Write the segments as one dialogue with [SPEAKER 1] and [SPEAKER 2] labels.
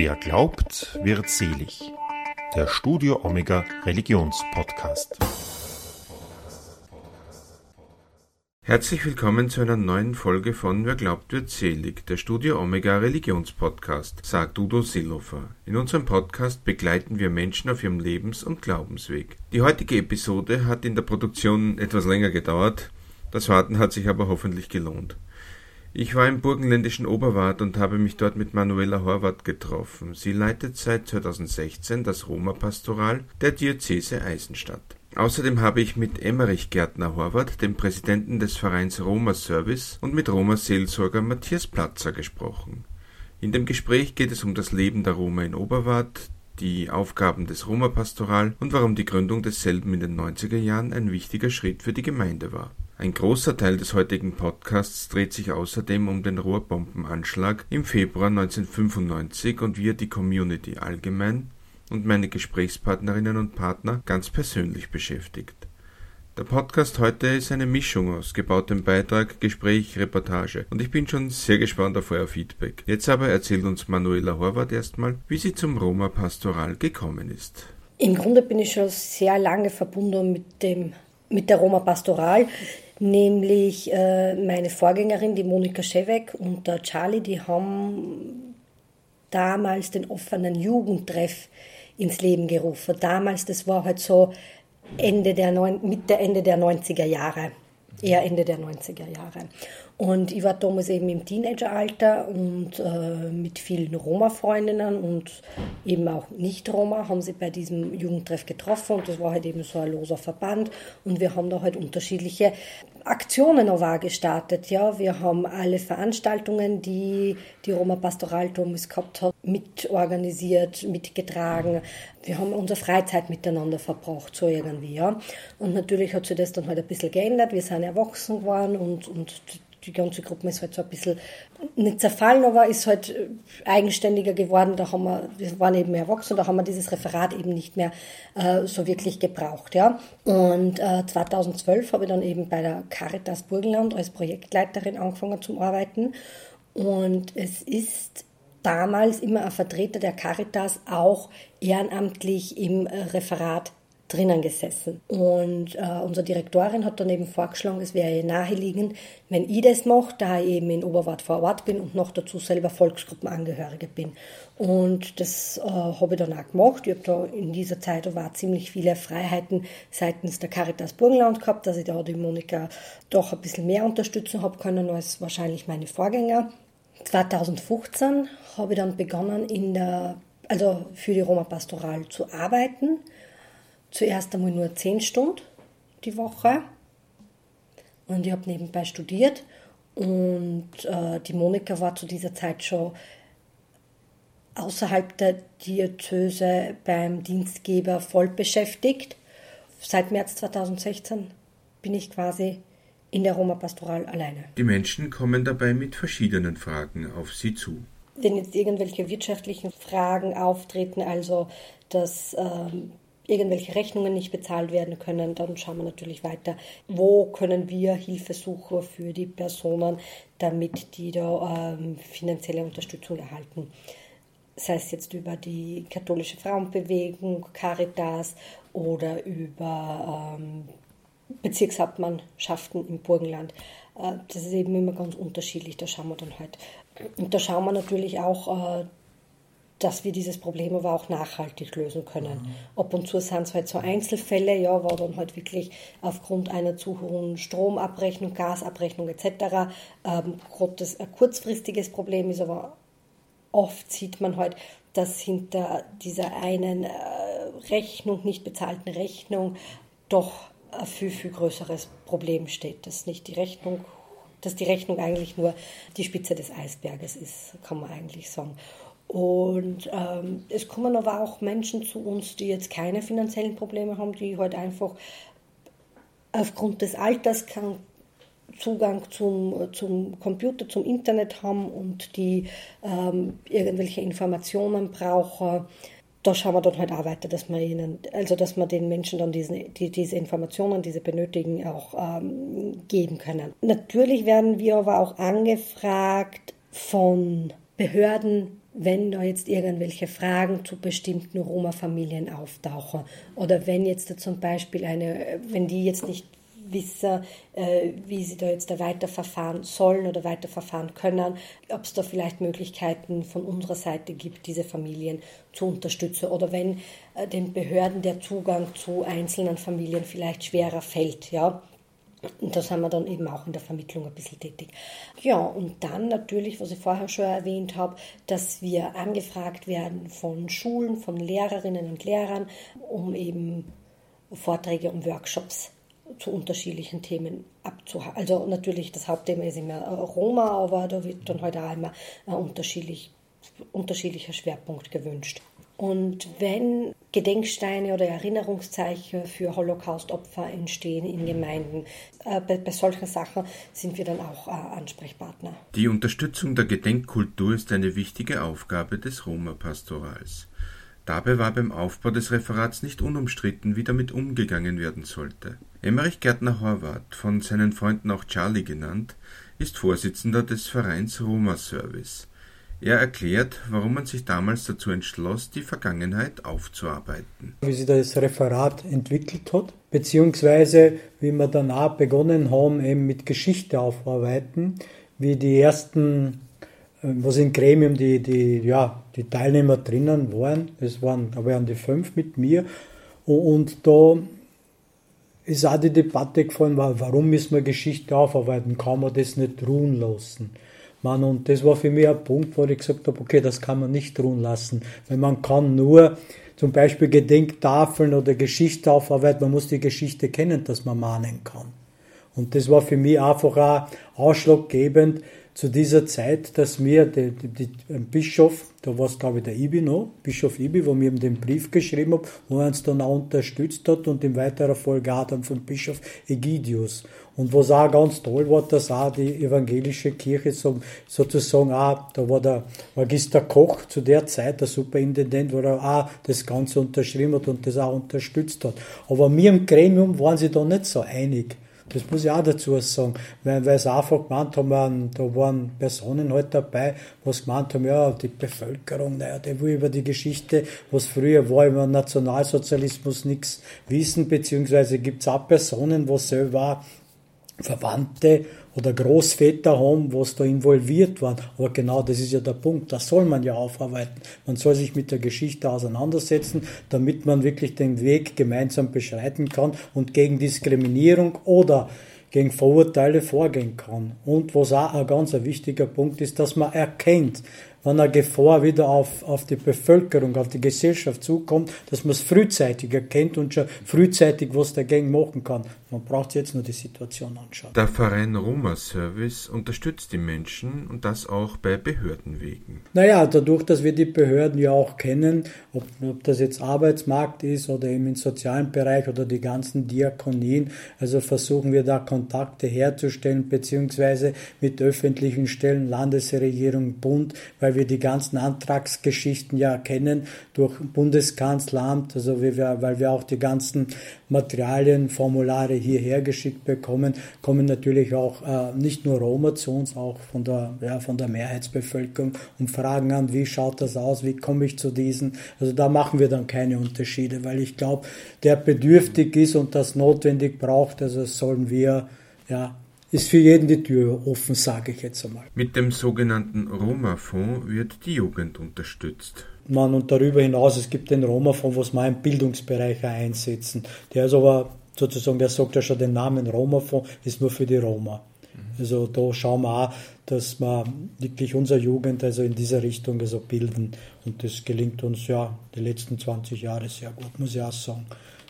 [SPEAKER 1] Wer glaubt, wird selig. Der Studio Omega Religionspodcast.
[SPEAKER 2] Herzlich willkommen zu einer neuen Folge von Wer glaubt, wird selig, der Studio Omega Religionspodcast, sagt Udo Seelofer. In unserem Podcast begleiten wir Menschen auf ihrem Lebens- und Glaubensweg. Die heutige Episode hat in der Produktion etwas länger gedauert, das Warten hat sich aber hoffentlich gelohnt. Ich war im burgenländischen Oberwart und habe mich dort mit Manuela Horvath getroffen. Sie leitet seit 2016 das Roma-Pastoral der Diözese Eisenstadt. Außerdem habe ich mit Emmerich Gärtner Horvath, dem Präsidenten des Vereins Roma Service, und mit Roma-Seelsorger Matthias Platzer gesprochen. In dem Gespräch geht es um das Leben der Roma in Oberwart, die Aufgaben des Roma-Pastoral und warum die Gründung desselben in den 90er Jahren ein wichtiger Schritt für die Gemeinde war. Ein großer Teil des heutigen Podcasts dreht sich außerdem um den Rohrbombenanschlag im Februar 1995 und wie er die Community allgemein und meine Gesprächspartnerinnen und Partner ganz persönlich beschäftigt. Der Podcast heute ist eine Mischung aus gebautem Beitrag, Gespräch, Reportage und ich bin schon sehr gespannt auf euer Feedback. Jetzt aber erzählt uns Manuela Horvath erstmal, wie sie zum Roma Pastoral gekommen ist.
[SPEAKER 3] Im Grunde bin ich schon sehr lange verbunden mit dem mit der Roma Pastoral nämlich äh, meine Vorgängerin, die Monika Schewek und der Charlie, die haben damals den offenen Jugendtreff ins Leben gerufen. Damals, das war halt so Ende der Mitte, Ende der 90er Jahre, eher Ende der 90er Jahre. Und ich war damals eben im Teenageralter und äh, mit vielen Roma-Freundinnen und eben auch Nicht-Roma haben sie bei diesem Jugendtreff getroffen und das war halt eben so ein loser Verband und wir haben da halt unterschiedliche Aktionen auch gestartet. Ja, wir haben alle Veranstaltungen, die die Roma Pastoral damals gehabt hat, mitorganisiert, mitgetragen. Wir haben unsere Freizeit miteinander verbracht, so irgendwie, ja. Und natürlich hat sich das dann halt ein bisschen geändert. Wir sind erwachsen geworden und, und die ganze Gruppe ist halt so ein bisschen nicht zerfallen, aber ist halt äh, eigenständiger geworden. Da haben wir, wir waren eben erwachsen, da haben wir dieses Referat eben nicht mehr äh, so wirklich gebraucht. Ja. Und äh, 2012 habe ich dann eben bei der Caritas Burgenland als Projektleiterin angefangen zu arbeiten. Und es ist damals immer ein Vertreter der Caritas auch ehrenamtlich im äh, Referat drinnen gesessen. Und äh, unsere Direktorin hat dann eben vorgeschlagen, es wäre naheliegend, wenn ich das mache, da ich eben in Oberwart vor Ort bin und noch dazu selber Volksgruppenangehörige bin. Und das äh, habe ich dann auch gemacht. Ich habe da in dieser Zeit war ziemlich viele Freiheiten seitens der Caritas Burgenland gehabt, dass ich da die Monika doch ein bisschen mehr unterstützen habe können als wahrscheinlich meine Vorgänger. 2015 habe ich dann begonnen, in der, also für die Roma Pastoral zu arbeiten zuerst einmal nur zehn Stunden die Woche und ich habe nebenbei studiert und äh, die Monika war zu dieser Zeit schon außerhalb der Diözese beim Dienstgeber voll beschäftigt. Seit März 2016 bin ich quasi in der Roma Pastoral alleine.
[SPEAKER 2] Die Menschen kommen dabei mit verschiedenen Fragen auf sie zu.
[SPEAKER 3] Wenn jetzt irgendwelche wirtschaftlichen Fragen auftreten, also dass ähm, irgendwelche Rechnungen nicht bezahlt werden können, dann schauen wir natürlich weiter, wo können wir Hilfe suchen für die Personen, damit die da ähm, finanzielle Unterstützung erhalten. Sei es jetzt über die katholische Frauenbewegung, Caritas oder über ähm, Bezirkshauptmannschaften im Burgenland. Äh, das ist eben immer ganz unterschiedlich, da schauen wir dann halt. Und da schauen wir natürlich auch, äh, dass wir dieses Problem aber auch nachhaltig lösen können. Mhm. Ab und zu sind es halt so Einzelfälle, ja, wo dann halt wirklich aufgrund einer zu hohen Stromabrechnung, Gasabrechnung etc. Ähm, das ein kurzfristiges Problem ist, aber oft sieht man halt, dass hinter dieser einen äh, Rechnung, nicht bezahlten Rechnung, doch ein viel, viel größeres Problem steht, dass nicht die Rechnung dass die Rechnung eigentlich nur die Spitze des Eisberges ist, kann man eigentlich sagen. Und ähm, es kommen aber auch Menschen zu uns, die jetzt keine finanziellen Probleme haben, die halt einfach aufgrund des Alters keinen Zugang zum, zum Computer, zum Internet haben und die ähm, irgendwelche Informationen brauchen. Da schauen wir dann halt auch weiter, dass wir ihnen, also dass wir den Menschen dann diesen, die, diese Informationen, diese benötigen, auch ähm, geben können. Natürlich werden wir aber auch angefragt von Behörden, wenn da jetzt irgendwelche Fragen zu bestimmten Roma-Familien auftauchen oder wenn jetzt zum Beispiel eine, wenn die jetzt nicht wissen, äh, wie sie da jetzt da weiterverfahren sollen oder weiterverfahren können, ob es da vielleicht Möglichkeiten von unserer Seite gibt, diese Familien zu unterstützen oder wenn äh, den Behörden der Zugang zu einzelnen Familien vielleicht schwerer fällt, ja. Und da sind wir dann eben auch in der Vermittlung ein bisschen tätig. Ja, und dann natürlich, was ich vorher schon erwähnt habe, dass wir angefragt werden von Schulen, von Lehrerinnen und Lehrern, um eben Vorträge und Workshops zu unterschiedlichen Themen abzuhalten. Also natürlich, das Hauptthema ist immer Roma, aber da wird dann heute halt auch immer ein unterschiedlich, unterschiedlicher Schwerpunkt gewünscht. Und wenn Gedenksteine oder Erinnerungszeichen für Holocaust-Opfer entstehen in Gemeinden, äh, bei, bei, solchen Sachen sind wir dann auch äh, Ansprechpartner.
[SPEAKER 2] Die Unterstützung der Gedenkkultur ist eine wichtige Aufgabe des Roma-Pastorals. Dabei war beim Aufbau des Referats nicht unumstritten, wie damit umgegangen werden sollte. Emmerich Gärtner Horvath, von seinen Freunden auch Charlie genannt, ist Vorsitzender des Vereins Roma Service. Er erklärt, warum man sich damals dazu entschloss, die Vergangenheit aufzuarbeiten.
[SPEAKER 4] Wie sich das Referat entwickelt hat, beziehungsweise wie wir danach begonnen haben, eben mit Geschichte aufarbeiten, wie die ersten äh, was im Gremium die, die, ja, die Teilnehmer drinnen waren. Es waren, da waren die fünf mit mir. Und, da ist auch die Debatte gefallen, warum müssen wir Geschichte aufarbeiten? Kann man das nicht ruhen lassen? Man, und das war für mich ein Punkt, wo ich gesagt habe, okay, das kann man nicht ruhen lassen. Weil man kann nur zum Beispiel Gedenktafeln oder Geschichte aufarbeiten, man muss die Geschichte kennen, dass man mahnen kann. Und das war für mich einfach auch ausschlaggebend, zu dieser Zeit, dass mir der, der, der Bischof, da war es glaube ich der Ibi noch, Bischof Ibi, wo mir den Brief geschrieben hat, wo er uns dann auch unterstützt hat und in weiterer Folge auch dann vom Bischof Egidius. Und was auch ganz toll war, dass auch die evangelische Kirche so, sozusagen auch, da war der Magister Koch zu der Zeit, der Superintendent, wo er auch das Ganze unterschrieben hat und das auch unterstützt hat. Aber mir im Gremium waren sie da nicht so einig. Das muss ich auch dazu sagen, weil, weil sie einfach gemeint haben, da waren Personen halt dabei, was gemeint haben, ja, die Bevölkerung, naja, die will über die Geschichte, was früher war, über Nationalsozialismus nichts wissen, beziehungsweise gibt es auch Personen, wo selber Verwandte oder Großväter haben, was da involviert waren. Aber genau das ist ja der Punkt. Das soll man ja aufarbeiten. Man soll sich mit der Geschichte auseinandersetzen, damit man wirklich den Weg gemeinsam beschreiten kann und gegen Diskriminierung oder gegen Vorurteile vorgehen kann. Und was auch ein ganz wichtiger Punkt ist, dass man erkennt, wenn eine Gefahr wieder auf, auf die Bevölkerung, auf die Gesellschaft zukommt, dass man es frühzeitig erkennt und schon frühzeitig was dagegen machen kann. Man braucht jetzt nur die Situation anschauen.
[SPEAKER 2] Der Verein Roma Service unterstützt die Menschen und das auch bei Behördenwegen.
[SPEAKER 4] Naja, dadurch, dass wir die Behörden ja auch kennen, ob, ob das jetzt Arbeitsmarkt ist oder eben im sozialen Bereich oder die ganzen Diakonien, also versuchen wir da Kontakte herzustellen, beziehungsweise mit öffentlichen Stellen, Landesregierung, Bund, weil wir die ganzen Antragsgeschichten ja kennen durch Bundeskanzleramt, also wir, weil wir auch die ganzen Materialien, Formulare hierher geschickt bekommen, kommen natürlich auch äh, nicht nur Roma zu uns, auch von der, ja, von der Mehrheitsbevölkerung und fragen an, wie schaut das aus, wie komme ich zu diesen. Also da machen wir dann keine Unterschiede, weil ich glaube, der bedürftig ist und das notwendig braucht, also sollen wir ja ist für jeden die Tür offen, sage ich jetzt einmal.
[SPEAKER 2] Mit dem sogenannten Roma-Fonds wird die Jugend unterstützt.
[SPEAKER 4] Man, und darüber hinaus, es gibt den Roma-Fonds, was wir im Bildungsbereich einsetzen. Der ist aber sozusagen, der sagt ja schon den Namen Roma-Fonds, ist nur für die Roma. Mhm. Also da schauen wir auch, dass wir wirklich unsere Jugend also in dieser Richtung also bilden. Und das gelingt uns ja die letzten 20 Jahre sehr gut, muss ich auch sagen.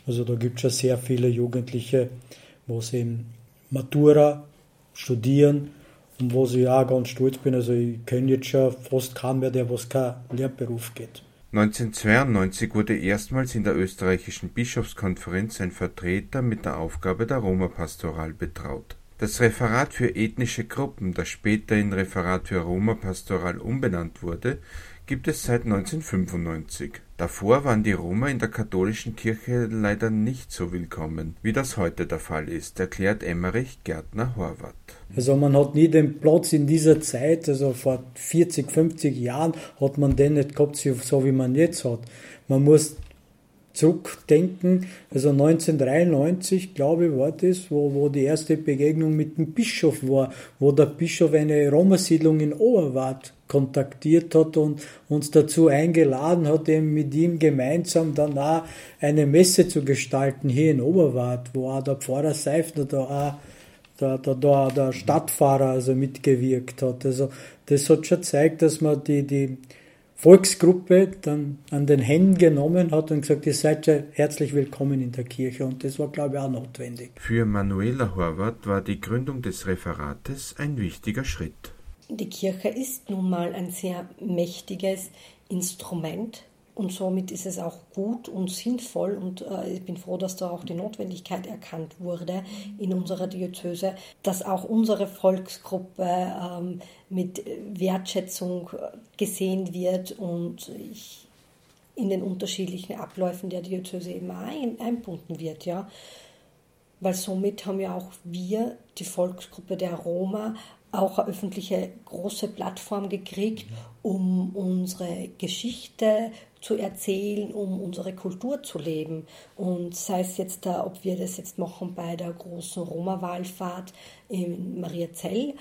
[SPEAKER 4] Also da gibt es schon sehr viele Jugendliche, wo sie eben Matura studieren und wo ich auch ganz stolz bin. Also ich kenne jetzt schon fast keinen mehr, der was kein Lehrberuf geht.
[SPEAKER 2] 1992 wurde erstmals in der österreichischen Bischofskonferenz ein Vertreter mit der Aufgabe der Roma-Pastoral betraut. Das Referat für ethnische Gruppen, das später in Referat für Roma Pastoral umbenannt wurde, gibt es seit 1995. Davor waren die Roma in der katholischen Kirche leider nicht so willkommen, wie das heute der Fall ist, erklärt Emmerich Gärtner Horvath.
[SPEAKER 4] Also man hat nie den Platz in dieser Zeit, also vor 40, 50 Jahren hat man den nicht gehabt, so wie man jetzt hat. Man muss zurückdenken, also 1993, glaube ich, war das, wo, wo die erste Begegnung mit dem Bischof war, wo der Bischof eine Roma-Siedlung in Oberwart kontaktiert hat und uns dazu eingeladen hat, eben mit ihm gemeinsam danach eine Messe zu gestalten hier in Oberwart, wo auch der Pfarrer Seifner da auch der, der, der, der Stadtfahrer also mitgewirkt hat. Also das hat schon gezeigt, dass man die, die Volksgruppe dann an den Händen genommen hat und gesagt, ihr seid ja herzlich willkommen in der Kirche. Und das war, glaube ich, auch notwendig.
[SPEAKER 2] Für Manuela Horvath war die Gründung des Referates ein wichtiger Schritt.
[SPEAKER 3] Die Kirche ist nun mal ein sehr mächtiges Instrument und somit ist es auch gut und sinnvoll und äh, ich bin froh, dass da auch die Notwendigkeit erkannt wurde in unserer Diözese, dass auch unsere Volksgruppe ähm, mit Wertschätzung gesehen wird und ich in den unterschiedlichen Abläufen der Diözese immer ein, einbunden wird, ja. Weil somit haben ja auch wir, die Volksgruppe der Roma, auch eine öffentliche große Plattform gekriegt, um unsere Geschichte zu erzählen, um unsere Kultur zu leben. Und sei es jetzt da, ob wir das jetzt machen bei der großen Roma-Wallfahrt in Mariazell.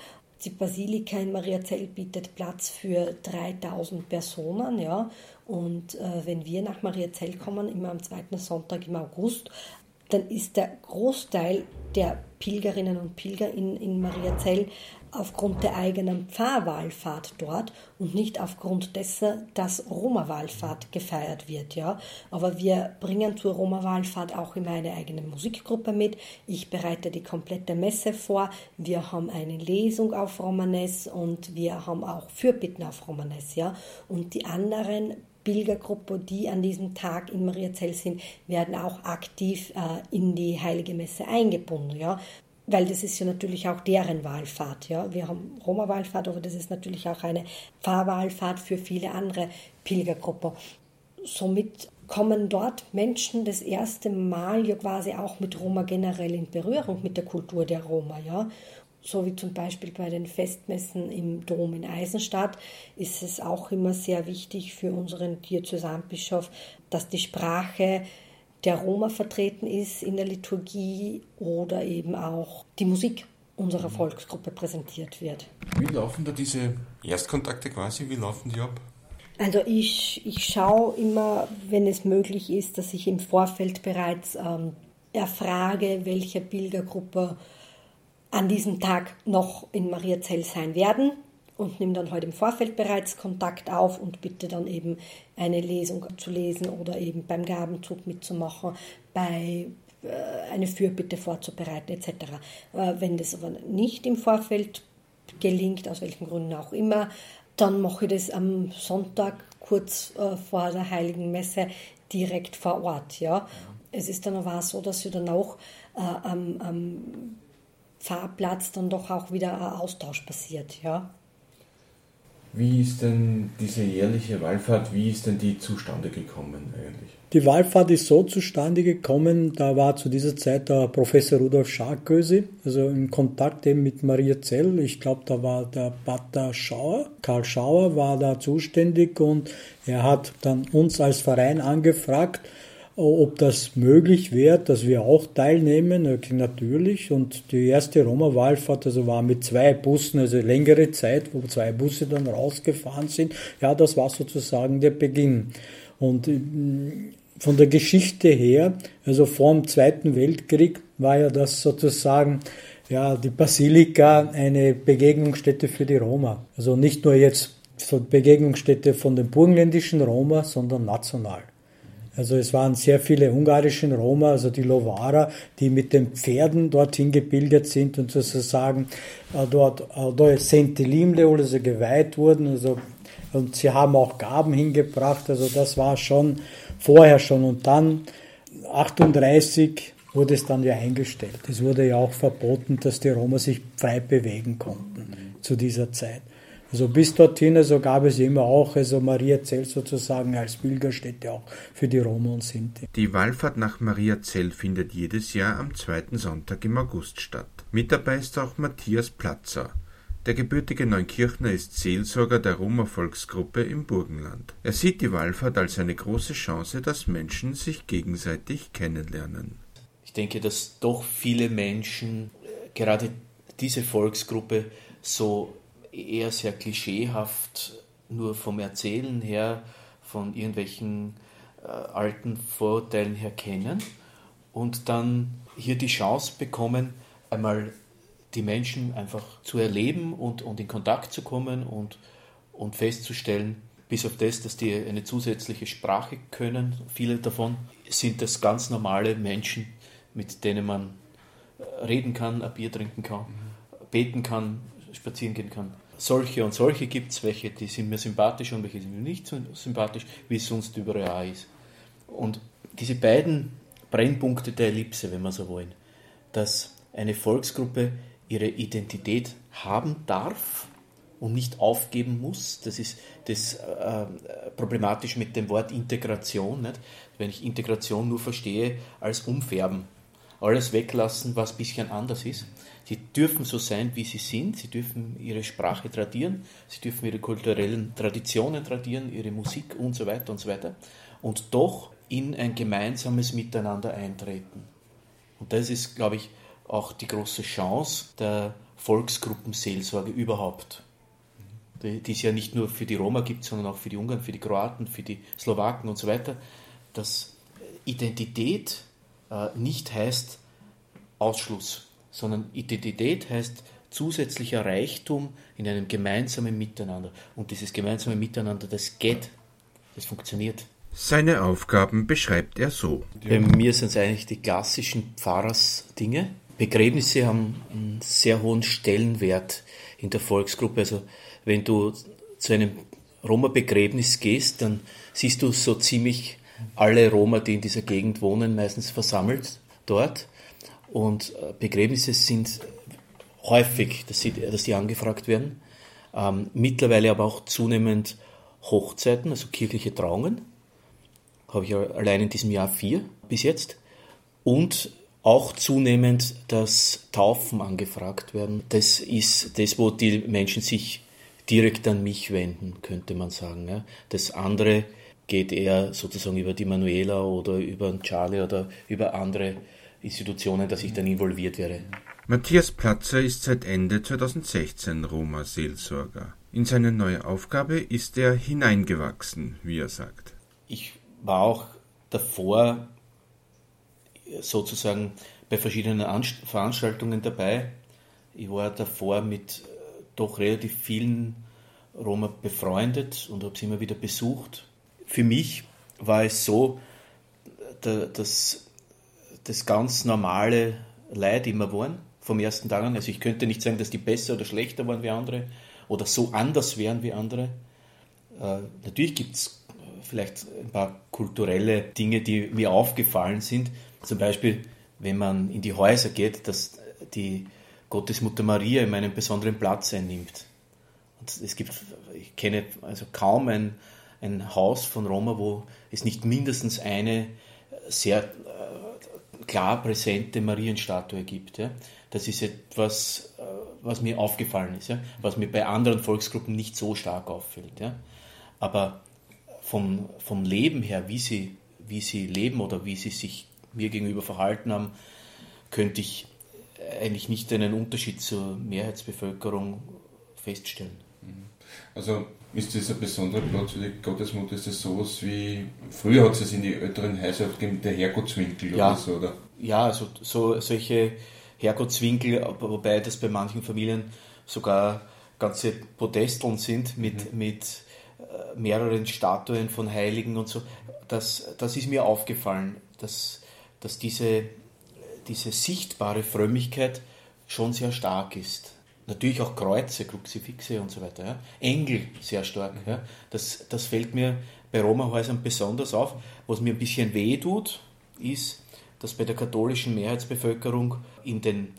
[SPEAKER 3] Die Basilika in Mariazell bietet Platz für 3000 Personen, ja. Und äh, wenn wir nach Mariazell kommen, immer am zweiten Sonntag im August, dann ist der Großteil der Pilgerinnen und Pilger in, in Mariazell aufgrund der eigenen Pfarrwallfahrt dort und nicht aufgrund dessen, dass Roma-Wallfahrt gefeiert wird. Ja? Aber wir bringen zur Roma-Wallfahrt auch immer eine eigene Musikgruppe mit. Ich bereite die komplette Messe vor. Wir haben eine Lesung auf Romanes und wir haben auch Fürbitten auf Romanes. Ja? Und die anderen Pilgergruppe, die an diesem Tag in Mariazell sind, werden auch aktiv äh, in die Heilige Messe eingebunden. Ja? Weil das ist ja natürlich auch deren Wahlfahrt. Ja? Wir haben Roma-Wahlfahrt, aber das ist natürlich auch eine Fahrwahlfahrt für viele andere Pilgergruppen. Somit kommen dort Menschen das erste Mal ja quasi auch mit Roma generell in Berührung, mit der Kultur der Roma. Ja? so wie zum Beispiel bei den Festmessen im Dom in Eisenstadt, ist es auch immer sehr wichtig für unseren Diözesanbischof, dass die Sprache der Roma vertreten ist in der Liturgie oder eben auch die Musik unserer Volksgruppe präsentiert wird.
[SPEAKER 2] Wie laufen da diese Erstkontakte quasi? Wie laufen die ab?
[SPEAKER 3] Also ich, ich schaue immer, wenn es möglich ist, dass ich im Vorfeld bereits ähm, erfrage, welche Pilgergruppe an diesem Tag noch in Mariazell sein werden und nehme dann heute im Vorfeld bereits Kontakt auf und bitte dann eben eine Lesung zu lesen oder eben beim Gabenzug mitzumachen, bei äh, eine Fürbitte vorzubereiten etc. Äh, wenn das aber nicht im Vorfeld gelingt, aus welchen Gründen auch immer, dann mache ich das am Sonntag kurz äh, vor der Heiligen Messe direkt vor Ort. Ja. Es ist dann aber auch so, dass wir dann auch äh, am, am Fahrplatz dann doch auch wieder ein Austausch passiert, ja.
[SPEAKER 2] Wie ist denn diese jährliche Wallfahrt, wie ist denn die zustande gekommen eigentlich?
[SPEAKER 4] Die Wallfahrt ist so zustande gekommen, da war zu dieser Zeit der Professor Rudolf Scharköse, also in Kontakt eben mit Maria Zell. Ich glaube, da war der Pater Schauer, Karl Schauer war da zuständig und er hat dann uns als Verein angefragt, ob das möglich wäre, dass wir auch teilnehmen, natürlich. Und die erste Roma-Wallfahrt also war mit zwei Bussen, also längere Zeit, wo zwei Busse dann rausgefahren sind. Ja, das war sozusagen der Beginn. Und äh, von der Geschichte her, also vor dem Zweiten Weltkrieg, war ja das sozusagen ja, die Basilika eine Begegnungsstätte für die Roma. Also nicht nur jetzt Begegnungsstätte von den burgenländischen Roma, sondern national. Also es waren sehr viele ungarische Roma, also die Lovara, die mit den Pferden dorthin gebildet sind und sozusagen äh, dort äh, Sentilimle also geweiht wurden. Also, und sie haben auch Gaben hingebracht. Also das war schon vorher schon. Und dann 38 wurde es dann ja eingestellt. Es wurde ja auch verboten, dass die Roma sich frei bewegen konnten zu dieser Zeit. Also bis dorthin also gab es immer auch, also Maria Zell sozusagen als Pilgerstätte auch für die Roma und Sinti.
[SPEAKER 2] Die Wallfahrt nach Maria Zell findet jedes Jahr am zweiten Sonntag im August statt. Mit dabei ist auch Matthias Platzer. Der gebürtige Neunkirchner ist Seelsorger der Roma-Volksgruppe im Burgenland. Er sieht die Wallfahrt als eine große Chance, dass Menschen sich gegenseitig kennenlernen.
[SPEAKER 5] Ich denke, dass doch viele Menschen äh, gerade diese Volksgruppe so eher sehr klischeehaft nur vom Erzählen her, von irgendwelchen äh, alten Vorurteilen her kennen und dann hier die Chance bekommen, einmal die Menschen einfach zu erleben und, und in Kontakt zu kommen und, und festzustellen, bis auf das, dass die eine zusätzliche Sprache können, viele davon, sind das ganz normale Menschen, mit denen man äh, reden kann, ein Bier trinken kann, beten kann, spazieren gehen kann. Solche und solche gibt es, welche die sind mir sympathisch und welche sind mir nicht so sympathisch, wie es sonst überall ist. Und diese beiden Brennpunkte der Ellipse, wenn wir so wollen, dass eine Volksgruppe ihre Identität haben darf und nicht aufgeben muss. Das ist das äh, problematisch mit dem Wort Integration. Nicht? Wenn ich Integration nur verstehe als Umfärben, alles weglassen, was ein bisschen anders ist. Sie dürfen so sein, wie sie sind. Sie dürfen ihre Sprache tradieren. Sie dürfen ihre kulturellen Traditionen tradieren, ihre Musik und so weiter und so weiter. Und doch in ein gemeinsames Miteinander eintreten. Und das ist, glaube ich, auch die große Chance der Volksgruppenseelsorge überhaupt. Die, die es ja nicht nur für die Roma gibt, sondern auch für die Ungarn, für die Kroaten, für die Slowaken und so weiter. Dass Identität nicht heißt Ausschluss, sondern Identität heißt zusätzlicher Reichtum in einem gemeinsamen Miteinander. Und dieses gemeinsame Miteinander, das geht, das funktioniert.
[SPEAKER 2] Seine Aufgaben beschreibt er so.
[SPEAKER 5] Bei mir sind es eigentlich die klassischen Pfarrersdinge. Begräbnisse haben einen sehr hohen Stellenwert in der Volksgruppe. Also wenn du zu einem Roma-Begräbnis gehst, dann siehst du so ziemlich alle Roma, die in dieser Gegend wohnen, meistens versammelt dort. Und äh, Begräbnisse sind häufig, dass, sie, dass die angefragt werden. Ähm, mittlerweile aber auch zunehmend Hochzeiten, also kirchliche Trauungen. Habe ich allein in diesem Jahr vier bis jetzt. Und auch zunehmend, dass Taufen angefragt werden. Das ist das, wo die Menschen sich direkt an mich wenden, könnte man sagen. Das andere geht eher sozusagen über die Manuela oder über den Charlie oder über andere Institutionen, dass ich dann involviert wäre.
[SPEAKER 2] Matthias Platzer ist seit Ende 2016 Roma-Seelsorger. In seine neue Aufgabe ist er hineingewachsen, wie er sagt.
[SPEAKER 5] Ich war auch davor sozusagen bei verschiedenen Veranstaltungen dabei. Ich war davor mit äh, doch relativ vielen Roma befreundet und habe sie immer wieder besucht. Für mich war es so, dass das ganz normale Leid immer waren, vom ersten Tag an. Also ich könnte nicht sagen, dass die besser oder schlechter waren wie andere oder so anders wären wie andere. Äh, natürlich gibt es vielleicht ein paar kulturelle Dinge, die mir aufgefallen sind, zum Beispiel, wenn man in die Häuser geht, dass die Gottesmutter Maria immer einen besonderen Platz einnimmt. Und es gibt, ich kenne also kaum ein, ein Haus von Roma, wo es nicht mindestens eine sehr äh, klar präsente Marienstatue gibt. Das ist etwas, äh, was mir aufgefallen ist, was mir bei anderen Volksgruppen nicht so stark auffällt. Aber vom, vom Leben her, wie sie, wie sie leben oder wie sie sich mir gegenüber verhalten haben, könnte ich eigentlich nicht einen Unterschied zur Mehrheitsbevölkerung feststellen. Mhm.
[SPEAKER 2] Also ist das ein besonderer Platz für die Gottesmutter? Ist das sowas wie, früher hat es in die älteren Häuser gegeben, der Herrgottswinkel
[SPEAKER 5] ja,
[SPEAKER 2] oder so, oder?
[SPEAKER 5] Ja, also so, solche Herrgottswinkel, wobei das bei manchen Familien sogar ganze Podesteln sind mit, mhm. mit äh, mehreren Statuen von Heiligen und so. Das, das ist mir aufgefallen, dass dass diese, diese sichtbare Frömmigkeit schon sehr stark ist. Natürlich auch Kreuze, Kruzifixe und so weiter. Ja. Engel sehr stark. Ja. Das, das fällt mir bei Roma-Häusern besonders auf. Was mir ein bisschen weh tut, ist, dass bei der katholischen Mehrheitsbevölkerung in den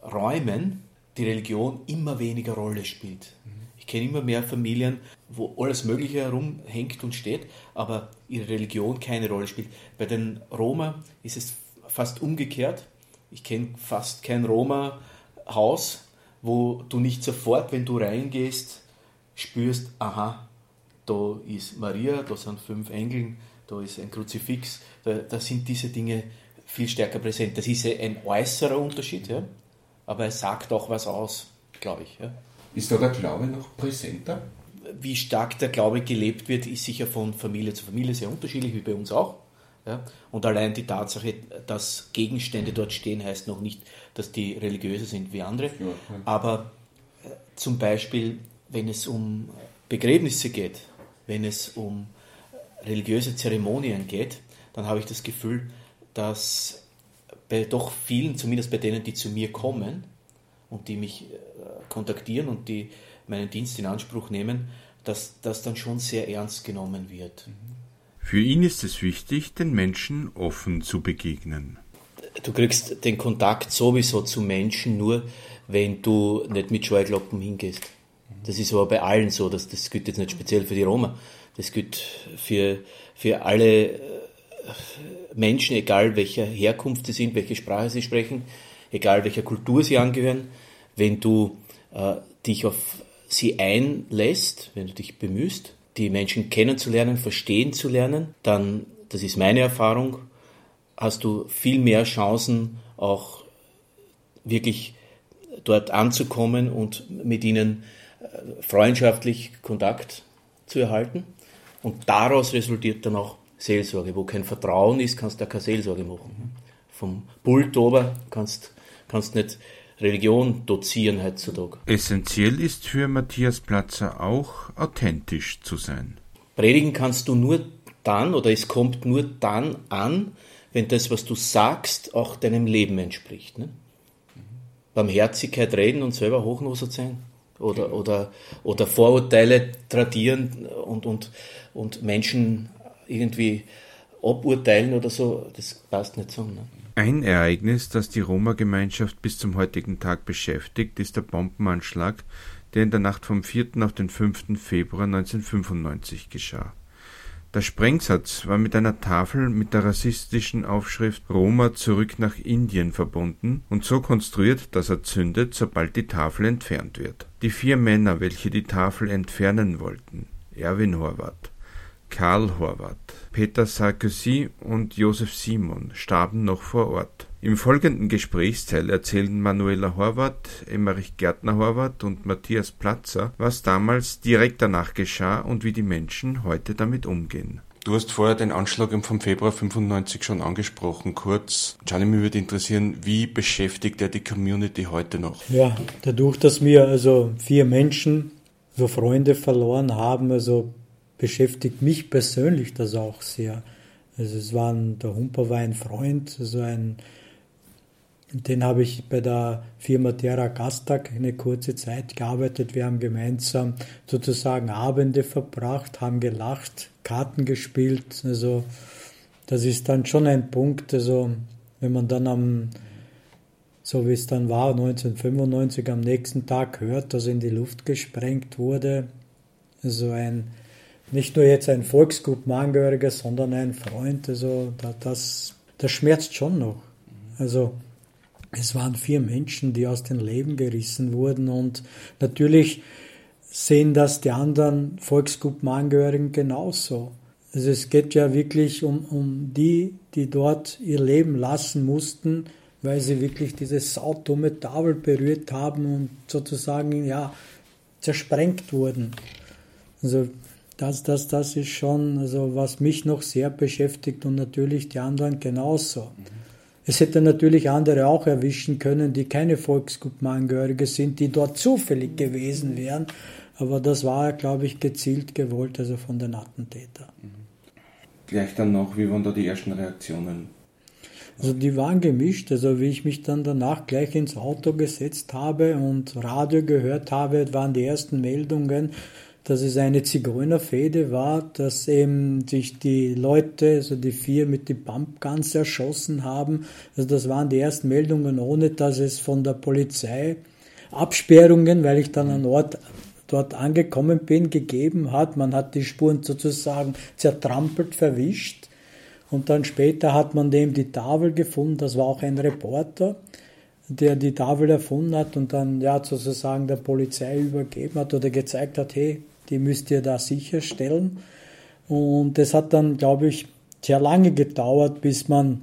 [SPEAKER 5] Räumen die Religion immer weniger Rolle spielt. Ich kenne immer mehr Familien, wo alles Mögliche herumhängt und steht, aber ihre Religion keine Rolle spielt. Bei den Roma ist es fast umgekehrt. Ich kenne fast kein Roma-Haus, wo du nicht sofort, wenn du reingehst, spürst, aha, da ist Maria, da sind fünf Engel, da ist ein Kruzifix, da, da sind diese Dinge viel stärker präsent. Das ist ein äußerer Unterschied, ja? aber es sagt auch was aus, glaube ich. Ja?
[SPEAKER 2] Ist da der Glaube noch präsenter?
[SPEAKER 5] Wie stark der Glaube gelebt wird, ist sicher von Familie zu Familie sehr unterschiedlich, wie bei uns auch. Ja? Und allein die Tatsache, dass Gegenstände dort stehen, heißt noch nicht, dass die religiöser sind wie andere. Aber äh, zum Beispiel, wenn es um Begräbnisse geht, wenn es um religiöse Zeremonien geht, dann habe ich das Gefühl, dass bei doch vielen, zumindest bei denen, die zu mir kommen und die mich äh, kontaktieren und die meinen Dienst in Anspruch nehmen, dass das dann schon sehr ernst genommen wird.
[SPEAKER 2] Für ihn ist es wichtig, den Menschen offen zu begegnen.
[SPEAKER 5] Du kriegst den Kontakt sowieso zu Menschen nur, wenn du nicht mit Scheuklappen hingehst. Das ist aber bei allen so, das, das gilt jetzt nicht speziell für die Roma. Das gilt für, für alle äh, Menschen, egal welcher Herkunft sie sind, welche Sprache sie sprechen, egal welcher Kultur sie angehören. Wenn du äh, dich auf sie einlässt, wenn du dich bemühst, die Menschen kennenzulernen, verstehen zu lernen, dann, das ist meine Erfahrung, hast du viel mehr Chancen, auch wirklich dort anzukommen und mit ihnen äh, freundschaftlich Kontakt zu erhalten. Und daraus resultiert dann auch Seelsorge. Wo kein Vertrauen ist, kannst du auch keine Seelsorge machen. Vom Pult ober kannst kannst nicht Religion dozieren heutzutage.
[SPEAKER 2] Essentiell ist für Matthias Platzer auch, authentisch zu sein.
[SPEAKER 5] Predigen kannst du nur dann oder es kommt nur dann an, wenn das, was du sagst, auch deinem Leben entspricht. Ne? Barmherzigkeit reden und selber Hochnoser sein oder, oder, oder Vorurteile tradieren und, und, und Menschen irgendwie aburteilen oder so, das passt nicht so. Ne?
[SPEAKER 2] Ein Ereignis, das die Roma-Gemeinschaft bis zum heutigen Tag beschäftigt, ist der Bombenanschlag, der in der Nacht vom 4. auf den 5. Februar 1995 geschah. Der Sprengsatz war mit einer Tafel mit der rassistischen Aufschrift Roma zurück nach Indien verbunden und so konstruiert, dass er zündet, sobald die Tafel entfernt wird. Die vier Männer, welche die Tafel entfernen wollten, Erwin Horvath, Karl Horvath, Peter Sarkozy und Josef Simon starben noch vor Ort. Im folgenden Gesprächsteil erzählen Manuela Horvath, Emmerich Gärtner Horvath und Matthias Platzer, was damals direkt danach geschah und wie die Menschen heute damit umgehen. Du hast vorher den Anschlag vom Februar 95 schon angesprochen, kurz. Gianni, mich würde interessieren, wie beschäftigt er die Community heute noch?
[SPEAKER 4] Ja, dadurch, dass wir also vier Menschen, so Freunde verloren haben, also beschäftigt mich persönlich das auch sehr. Also es war ein, der Humper war ein Freund, also ein, den habe ich bei der Firma Terra Gastag eine kurze Zeit gearbeitet. Wir haben gemeinsam sozusagen Abende verbracht, haben gelacht, Karten gespielt. Also das ist dann schon ein Punkt, also wenn man dann am, so wie es dann war, 1995 am nächsten Tag hört, dass in die Luft gesprengt wurde, also ein nicht nur jetzt ein Volksgruppenangehöriger, sondern ein Freund. Also das, das schmerzt schon noch. Also es waren vier Menschen, die aus dem Leben gerissen wurden und natürlich sehen das die anderen Volksgruppenangehörigen genauso. Also es geht ja wirklich um, um die, die dort ihr Leben lassen mussten, weil sie wirklich diese saudumme Tafel berührt haben und sozusagen ja zersprengt wurden. Also das, das, das ist schon, also was mich noch sehr beschäftigt und natürlich die anderen genauso. Mhm. Es hätte natürlich andere auch erwischen können, die keine Volksgruppenangehörige sind, die dort zufällig gewesen wären. Aber das war, glaube ich, gezielt gewollt, also von den Attentätern. Mhm.
[SPEAKER 2] Gleich dann noch, wie waren da die ersten Reaktionen?
[SPEAKER 4] Also die waren gemischt. Also wie ich mich dann danach gleich ins Auto gesetzt habe und Radio gehört habe, waren die ersten Meldungen, dass es eine Zigeunerfehde war, dass eben sich die Leute, also die vier mit den Pumpguns erschossen haben. Also das waren die ersten Meldungen, ohne dass es von der Polizei Absperrungen, weil ich dann an Ort dort angekommen bin, gegeben hat. Man hat die Spuren sozusagen zertrampelt, verwischt. Und dann später hat man dem die Tafel gefunden, das war auch ein Reporter, der die Tafel erfunden hat und dann ja sozusagen der Polizei übergeben hat oder gezeigt hat, hey, die müsst ihr da sicherstellen. Und das hat dann, glaube ich, sehr lange gedauert, bis man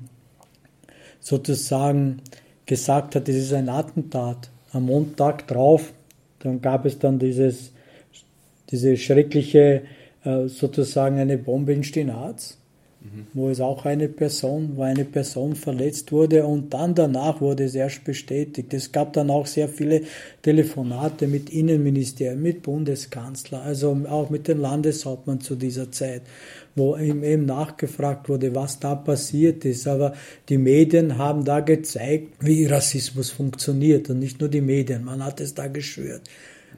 [SPEAKER 4] sozusagen gesagt hat, es ist ein Attentat. Am Montag drauf, dann gab es dann dieses, diese schreckliche, äh, sozusagen eine Bombe in Stinaz mhm. wo es auch eine Person, wo eine Person verletzt wurde und dann danach wurde es erst bestätigt. Es gab dann auch sehr viele Telefonate mit Innenministerien, mit Bundeskanzler, also auch mit dem Landeshauptmann zu dieser Zeit, wo ihm eben nachgefragt wurde, was da passiert ist. Aber die Medien haben da gezeigt, wie Rassismus funktioniert und nicht nur die Medien, man hat es da geschwört.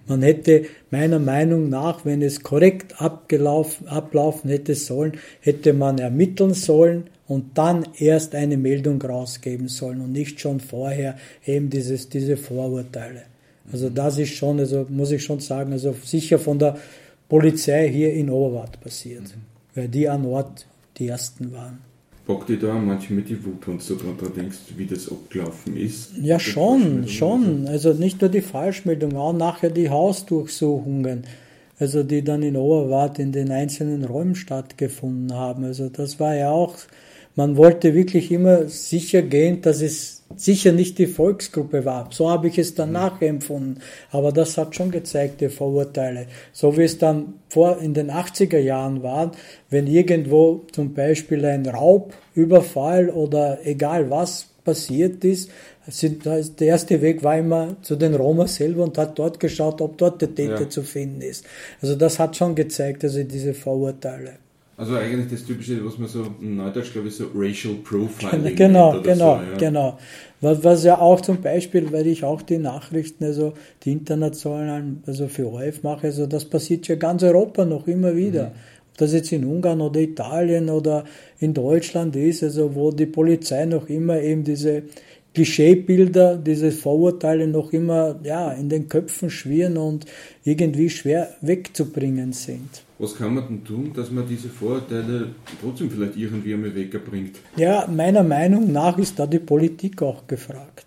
[SPEAKER 4] Man hätte meiner Meinung nach, wenn es korrekt abgelaufen, ablaufen hätte sollen, hätte man ermitteln sollen und dann erst eine Meldung rausgeben sollen und nicht schon vorher eben dieses, diese Vorurteile. Also das ist schon, also muss ich schon sagen, also sicher von der Polizei hier in Oberwart passiert, mhm. weil die an Ort die ersten waren
[SPEAKER 2] packt dich da manchmal die Wut, wenn du daran denkst, wie das abgelaufen ist?
[SPEAKER 4] Ja, schon, schon. Also nicht nur die Falschmeldung, auch nachher die Hausdurchsuchungen, also die dann in Oberwart in den einzelnen Räumen stattgefunden haben. Also das war ja auch, man wollte wirklich immer sicher gehen, dass es sicher nicht die Volksgruppe war. So habe ich es dann mhm. nachempfunden. Aber das hat schon gezeigt, die Vorurteile. So wie es dann vor in den 80er Jahren war, wenn irgendwo zum Beispiel ein Raubüberfall oder egal was passiert ist, sind, der erste Weg war immer zu den Roma selber und hat dort geschaut, ob dort der Täter ja. zu finden ist. Also das hat schon gezeigt, also diese Vorurteile.
[SPEAKER 2] Also eigentlich das typische, was man so in Neudeutsch, glaube ich, so Racial Profiling
[SPEAKER 4] Genau, genau, so, ja. genau. Was, was ja auch zum Beispiel, weil ich auch die Nachrichten, also die internationalen, also für ORF mache, also das passiert ja ganz Europa noch immer wieder. Mhm. Ob das jetzt in Ungarn oder Italien oder in Deutschland ist, also wo die Polizei noch immer eben diese Klischeebilder, diese Vorurteile noch immer ja, in den Köpfen schwirren und irgendwie schwer wegzubringen sind.
[SPEAKER 2] Was kann man denn tun, dass man diese Vorurteile trotzdem vielleicht irgendwie einmal wegbringt?
[SPEAKER 4] Ja, meiner Meinung nach ist da die Politik auch gefragt.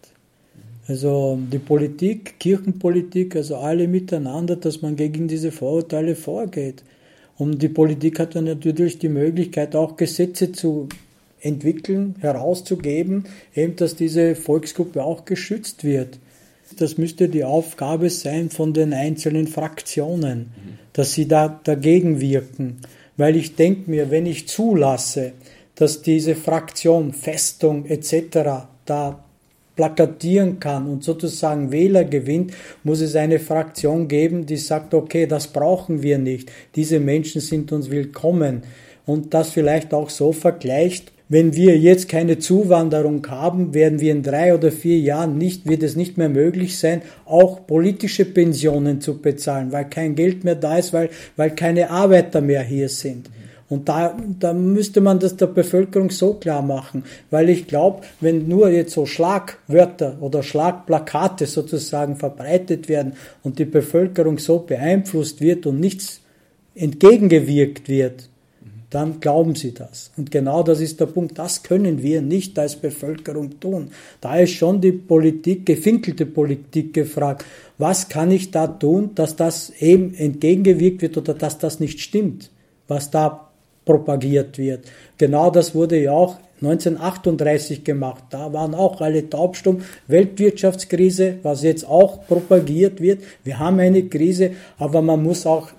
[SPEAKER 4] Also die Politik, Kirchenpolitik, also alle miteinander, dass man gegen diese Vorurteile vorgeht. Und die Politik hat dann natürlich die Möglichkeit, auch Gesetze zu entwickeln, herauszugeben, eben dass diese Volksgruppe auch geschützt wird. Das müsste die Aufgabe sein von den einzelnen Fraktionen. Dass sie da dagegen wirken. Weil ich denke mir, wenn ich zulasse, dass diese Fraktion, Festung etc. da plakatieren kann und sozusagen Wähler gewinnt, muss es eine Fraktion geben, die sagt, okay, das brauchen wir nicht. Diese Menschen sind uns willkommen. Und das vielleicht auch so vergleicht, wenn wir jetzt keine Zuwanderung haben, werden wir in drei oder vier Jahren nicht, wird es nicht mehr möglich sein, auch politische Pensionen zu bezahlen, weil kein Geld mehr da ist, weil, weil keine Arbeiter mehr hier sind. Und da, da müsste man das der Bevölkerung so klar machen, weil ich glaube, wenn nur jetzt so Schlagwörter oder Schlagplakate sozusagen verbreitet werden und die Bevölkerung so beeinflusst wird und nichts entgegengewirkt wird, dann glauben sie das. Und genau das ist der Punkt. Das können wir nicht als Bevölkerung tun. Da ist schon die Politik, gefinkelte Politik gefragt. Was kann ich da tun, dass das eben entgegengewirkt wird oder dass das nicht stimmt, was da propagiert wird. Genau das wurde ja auch 1938 gemacht. Da waren auch alle taubstumm. Weltwirtschaftskrise, was jetzt auch propagiert wird. Wir haben eine Krise, aber man muss auch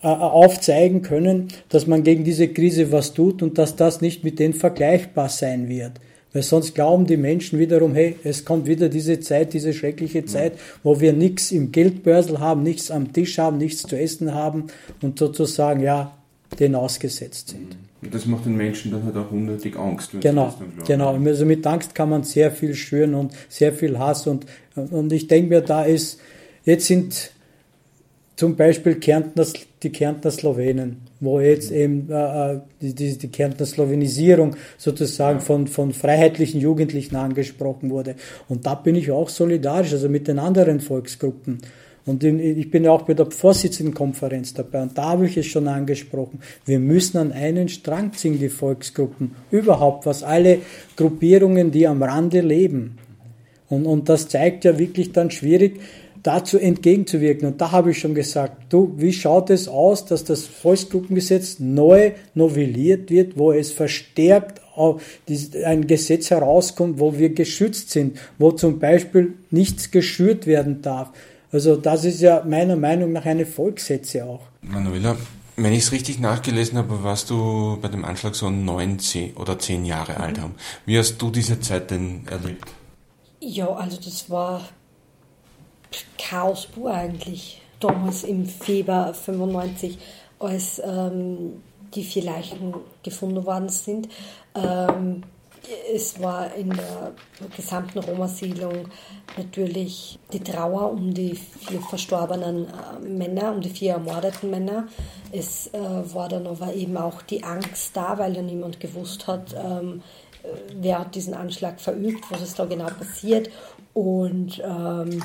[SPEAKER 4] aufzeigen können, dass man gegen diese Krise was tut und dass das nicht mit denen vergleichbar sein wird. Weil sonst glauben die Menschen wiederum, hey, es kommt wieder diese Zeit, diese schreckliche Zeit, wo wir nichts im Geldbörsel haben, nichts am Tisch haben, nichts zu essen haben und sozusagen, ja, denen ausgesetzt sind.
[SPEAKER 2] Und das macht den Menschen dann halt auch unnötig Angst.
[SPEAKER 4] Genau, genau. Also mit Angst kann man sehr viel schüren und sehr viel Hass und, und ich denke mir, da ist, jetzt sind zum Beispiel Kärntner, die Kärntner Slowenen, wo jetzt eben äh, äh, die, die, die Kärntner Slowenisierung sozusagen von, von freiheitlichen Jugendlichen angesprochen wurde. Und da bin ich auch solidarisch, also mit den anderen Volksgruppen. Und ich bin ja auch bei der Vorsitzendenkonferenz dabei und da habe ich es schon angesprochen. Wir müssen an einen Strang ziehen, die Volksgruppen. Überhaupt, was alle Gruppierungen, die am Rande leben. Und, und das zeigt ja wirklich dann schwierig, dazu entgegenzuwirken. Und da habe ich schon gesagt, du, wie schaut es aus, dass das Volksgruppengesetz neu novelliert wird, wo es verstärkt ein Gesetz herauskommt, wo wir geschützt sind, wo zum Beispiel nichts geschürt werden darf. Also das ist ja meiner Meinung nach eine Volkssätze auch.
[SPEAKER 2] Manuela, wenn ich es richtig nachgelesen habe, warst du bei dem Anschlag so neun oder zehn Jahre alt. Haben. Wie hast du diese Zeit denn erlebt?
[SPEAKER 3] Ja, also das war Chaos pur eigentlich. Damals im Februar 95, als ähm, die vier Leichen gefunden worden sind. Ähm, es war in der gesamten Roma-Siedlung natürlich die Trauer um die vier verstorbenen äh, Männer, um die vier ermordeten Männer. Es äh, war dann aber eben auch die Angst da, weil ja niemand gewusst hat, ähm, äh, wer hat diesen Anschlag verübt, was ist da genau passiert. Und ähm,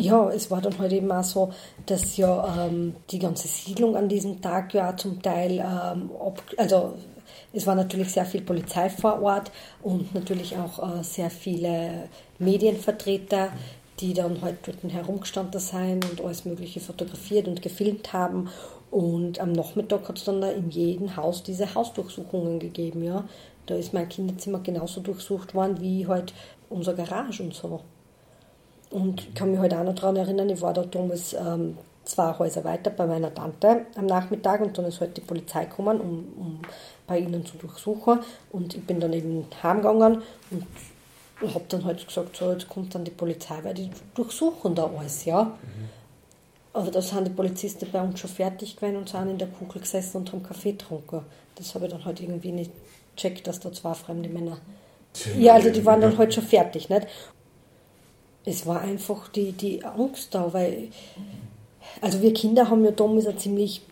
[SPEAKER 3] ja, es war dann halt eben auch so, dass ja ähm, die ganze Siedlung an diesem Tag ja zum Teil, ähm, ob, also es war natürlich sehr viel Polizei vor Ort und natürlich auch äh, sehr viele Medienvertreter, die dann halt dort herumgestanden sind und alles Mögliche fotografiert und gefilmt haben. Und am Nachmittag hat es dann da in jedem Haus diese Hausdurchsuchungen gegeben. Ja. Da ist mein Kinderzimmer genauso durchsucht worden wie halt unser Garage und so. Und ich kann mich heute halt auch noch daran erinnern, ich war da damals ähm, zwei Häuser weiter bei meiner Tante am Nachmittag und dann ist halt die Polizei gekommen, um, um bei ihnen zu durchsuchen. Und ich bin dann eben heimgegangen und habe dann halt gesagt, so, jetzt kommt dann die Polizei, weil die durchsuchen da alles, ja. Mhm. Aber da sind die Polizisten bei uns schon fertig gewesen und sind in der Kugel gesessen und haben Kaffee getrunken. Das habe ich dann halt irgendwie nicht checkt, dass da zwei fremde Männer. Ja, also die waren dann halt schon fertig, nicht? Es war einfach die, die Angst da, weil, also wir Kinder haben ja damals eine ziemlich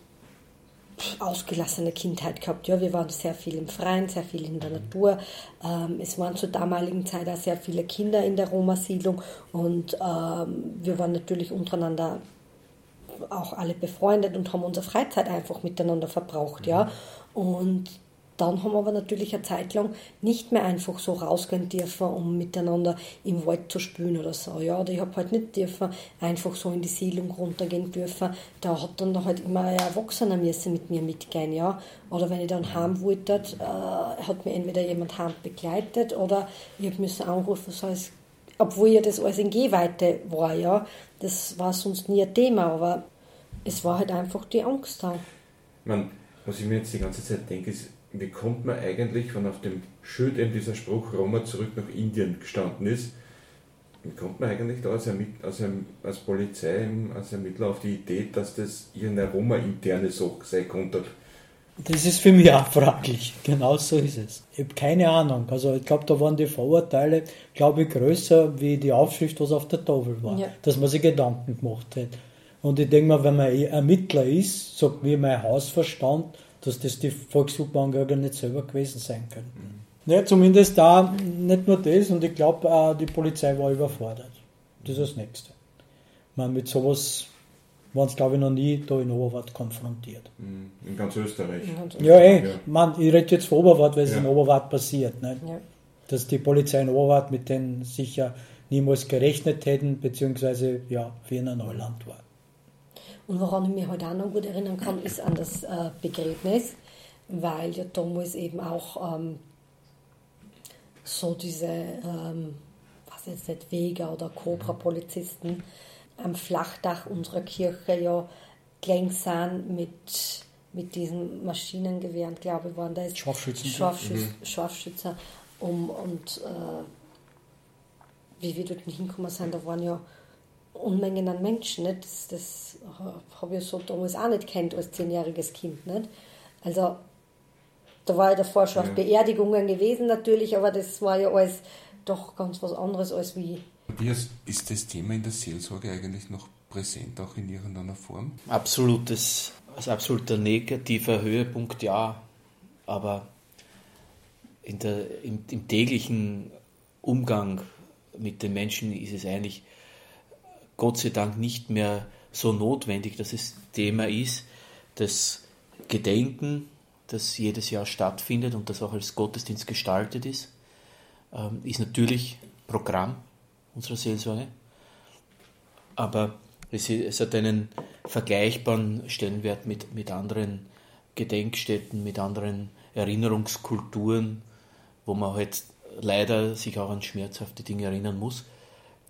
[SPEAKER 3] ausgelassene Kindheit gehabt. Ja, wir waren sehr viel im Freien, sehr viel in der Natur. Ähm, es waren zur damaligen Zeit auch sehr viele Kinder in der Roma-Siedlung und ähm, wir waren natürlich untereinander auch alle befreundet und haben unsere Freizeit einfach miteinander verbraucht. Ja. Und dann haben wir aber natürlich eine Zeit lang nicht mehr einfach so rausgehen dürfen, um miteinander im Wald zu spielen oder so. Ja, oder ich habe halt nicht dürfen einfach so in die Siedlung runtergehen dürfen. Da hat dann halt immer ein Erwachsener müssen mit mir mitgehen, ja. Oder wenn ich dann heim wollte, äh, hat mir entweder jemand heim begleitet oder ich habe müssen anrufen, so als, obwohl ja das alles in Gehweite war, ja. Das war sonst nie ein Thema, aber es war halt einfach die Angst da.
[SPEAKER 2] Man, was ich mir jetzt die ganze Zeit denke, ist, wie kommt man eigentlich, wenn auf dem Schild eben dieser Spruch Roma zurück nach Indien gestanden ist, wie kommt man eigentlich da als, Ermitt als, als Polizei, als Ermittler auf die Idee, dass das irgendeine Roma-interne Sache sein konnte?
[SPEAKER 4] Das ist für mich auch fraglich. Genau so ist es. Ich habe keine Ahnung. Also ich glaube, da waren die Vorurteile, glaube ich, größer wie die Aufschrift, was auf der Tafel war. Ja. Dass man sich Gedanken gemacht hat. Und ich denke mal, wenn man Ermittler ist, sagt wie mein Hausverstand, dass das die Volkshubbauangehörigen nicht selber gewesen sein können. Mhm. Ja, zumindest da nicht nur das, und ich glaube, die Polizei war überfordert. Das ist das Nächste. Man mit sowas waren es, glaube ich, noch nie da in Oberwart konfrontiert.
[SPEAKER 2] Mhm. In ganz Österreich.
[SPEAKER 4] Ja, ey, ja. Man, ich rede jetzt von Oberwart, weil es ja. in Oberwart passiert. Nicht? Ja. Dass die Polizei in Oberwart mit denen sicher niemals gerechnet hätten, beziehungsweise ja, Wiener Neuland war.
[SPEAKER 3] Und woran ich mich heute halt auch noch gut erinnern kann, ist an das äh, Begräbnis, weil ja damals eben auch ähm, so diese, ähm, was jetzt nicht, Wege oder Cobra-Polizisten am Flachdach unserer Kirche ja gelängt sind mit, mit diesen Maschinengewehren, glaube ich, waren da jetzt
[SPEAKER 4] Scharfschützen.
[SPEAKER 3] Scharfschütz, mhm. Scharfschützer. Um, und äh, wie wir dort hinkommen sind, da waren ja Unmengen an Menschen. Nicht? Das, das habe ich so damals auch nicht kennt als zehnjähriges Kind. Nicht? Also da war ich davor schon ja. auf Beerdigungen gewesen natürlich, aber das war ja alles doch ganz was anderes als wie.
[SPEAKER 2] Wie ist das Thema in der Seelsorge eigentlich noch präsent, auch in irgendeiner Form?
[SPEAKER 5] Absolutes, als absoluter negativer Höhepunkt, ja. Aber in der, im, im täglichen Umgang mit den Menschen ist es eigentlich Gott sei Dank nicht mehr so notwendig, dass es Thema ist. Das Gedenken, das jedes Jahr stattfindet und das auch als Gottesdienst gestaltet ist, ähm, ist natürlich Programm unserer Seelsorge. Aber es, hat einen vergleichbaren Stellenwert mit, mit anderen Gedenkstätten, mit anderen Erinnerungskulturen, wo man halt leider sich auch an schmerzhafte Dinge erinnern muss.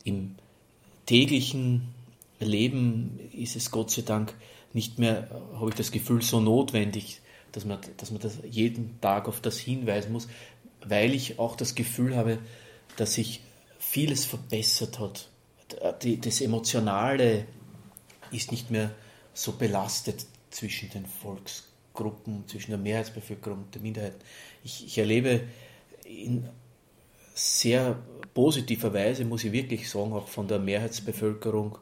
[SPEAKER 5] Im täglichen Leben ist es Gott sei Dank nicht mehr, habe ich das Gefühl, so notwendig, dass man, dass man das jeden Tag auf das hinweisen muss, weil ich auch das Gefühl habe, dass sich vieles verbessert hat. Das Emotionale ist nicht mehr so belastet zwischen den Volksgruppen, zwischen der Mehrheitsbevölkerung und der Minderheit. Ich, ich erlebe in sehr positiver Weise, muss ich wirklich sagen, auch von der Mehrheitsbevölkerung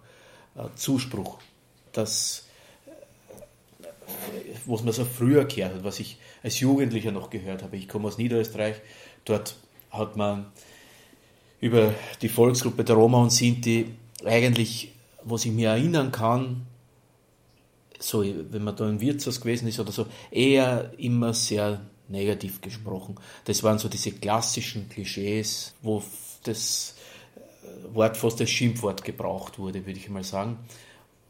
[SPEAKER 5] äh, Zuspruch. Das, äh, was man so früher gehört hat, was ich als Jugendlicher noch gehört habe. Ich komme aus Niederösterreich, dort hat man über die Volksgruppe der Roma und Sinti eigentlich, was ich mir erinnern kann, so, wenn man da im Wirtshaus gewesen ist oder so, eher immer sehr negativ gesprochen. Das waren so diese klassischen Klischees, wo das äh, Wort fast als Schimpfwort gebraucht wurde, würde ich mal sagen.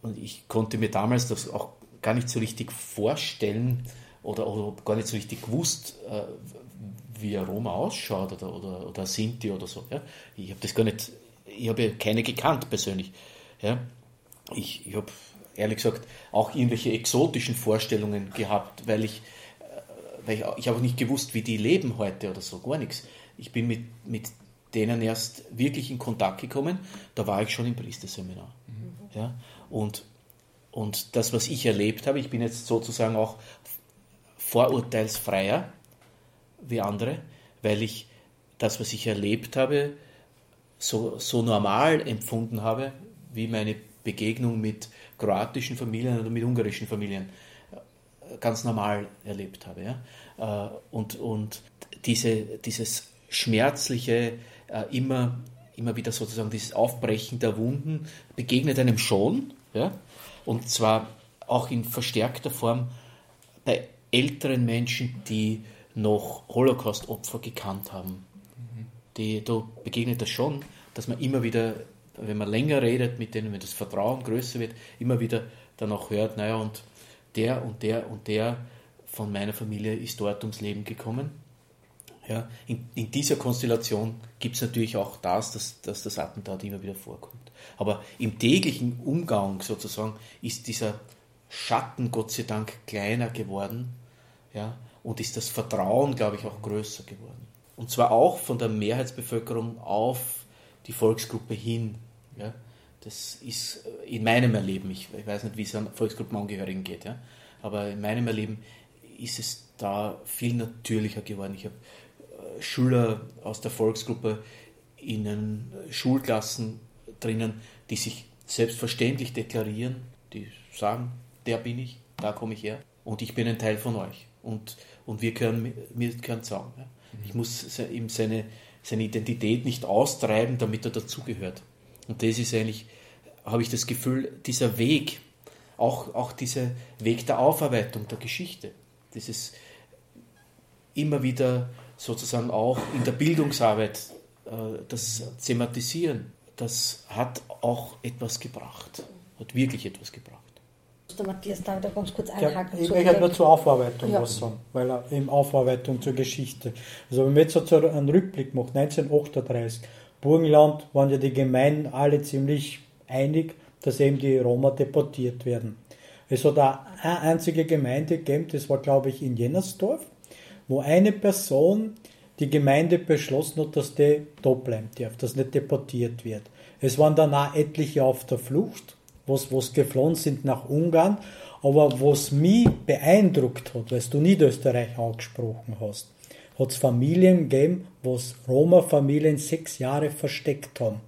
[SPEAKER 5] Und ich konnte mir damals das auch gar nicht so richtig vorstellen oder, oder gar nicht so richtig gewusst, äh, wie ein Roma ausschaut oder, oder, oder Sinti oder so. Ja? Ich habe das gar nicht, ich habe keine gekannt persönlich. Ja? Ich, ich habe ehrlich gesagt auch irgendwelche exotischen Vorstellungen gehabt, weil ich weil ich, ich habe auch nicht gewusst, wie die leben heute oder so, gar nichts. Ich bin mit, mit denen erst wirklich in Kontakt gekommen, da war ich schon im Priesterseminar. Mhm. Ja? Und, und das, was ich erlebt habe, ich bin jetzt sozusagen auch vorurteilsfreier wie andere, weil ich das, was ich erlebt habe, so, so normal empfunden habe, wie meine Begegnung mit kroatischen Familien oder mit ungarischen Familien ganz normal erlebt habe. Ja? Äh, und, und diese, dieses schmerzliche, äh, immer, immer wieder sozusagen dieses Aufbrechen der Wunden begegnet einem schon. Ja? Und zwar auch in verstärkter Form bei älteren Menschen, die noch Holocaust-Opfer gekannt haben. Die, da begegnet das schon, dass man immer wieder, wenn man länger redet mit denen, wenn das Vertrauen größer wird, immer wieder dann auch hört, naja, und der und der und der von meiner Familie ist dort ums Leben gekommen. Ja, in, in dieser Konstellation gibt es natürlich auch das, dass, dass das Attentat immer wieder vorkommt. Aber im täglichen Umgang sozusagen ist dieser Schatten Gott sei Dank kleiner geworden ja, und ist das Vertrauen, glaube ich, auch größer geworden. Und zwar auch von der Mehrheitsbevölkerung auf die Volksgruppe hin. Ja. Das ist äh, in meinem Erleben, ich, ich weiß nicht, wie es an Volksgruppenangehörigen geht, ja, aber in meinem Erleben ist es da viel natürlicher geworden. Ich habe äh, Schüler aus der Volksgruppe in den Schulklassen drinnen, die sich selbstverständlich deklarieren, die sagen, der bin ich, da komme ich her und ich bin ein Teil von euch und, und wir können, wir können sagen. Ja. Ich muss ihm seine, seine Identität nicht austreiben, damit er dazugehört. Und das ist eigentlich, habe ich das Gefühl, dieser Weg, auch, auch dieser Weg der Aufarbeitung der Geschichte, dieses immer wieder sozusagen auch in der Bildungsarbeit äh, das Thematisieren, das hat auch etwas gebracht, hat wirklich etwas gebracht.
[SPEAKER 3] Der Matthias da wieder ganz kurz einhaken.
[SPEAKER 4] Ja, ich möchte nur zur Aufarbeitung ja. was sagen, weil er eben Aufarbeitung zur Geschichte. Also wenn man jetzt so einen Rückblick macht, 1938, Burgenland waren ja die Gemeinden alle ziemlich einig, dass eben die Roma deportiert werden. Es hat auch eine einzige Gemeinde gegeben, das war glaube ich in Jennersdorf, wo eine Person die Gemeinde beschlossen hat, dass die da bleiben darf, dass nicht deportiert wird. Es waren dann auch etliche auf der Flucht, was, was geflohen sind nach Ungarn. Aber was mich beeindruckt hat, weil du Niederösterreich angesprochen hast, hat es Familien gegeben, was Roma-Familien sechs Jahre versteckt haben.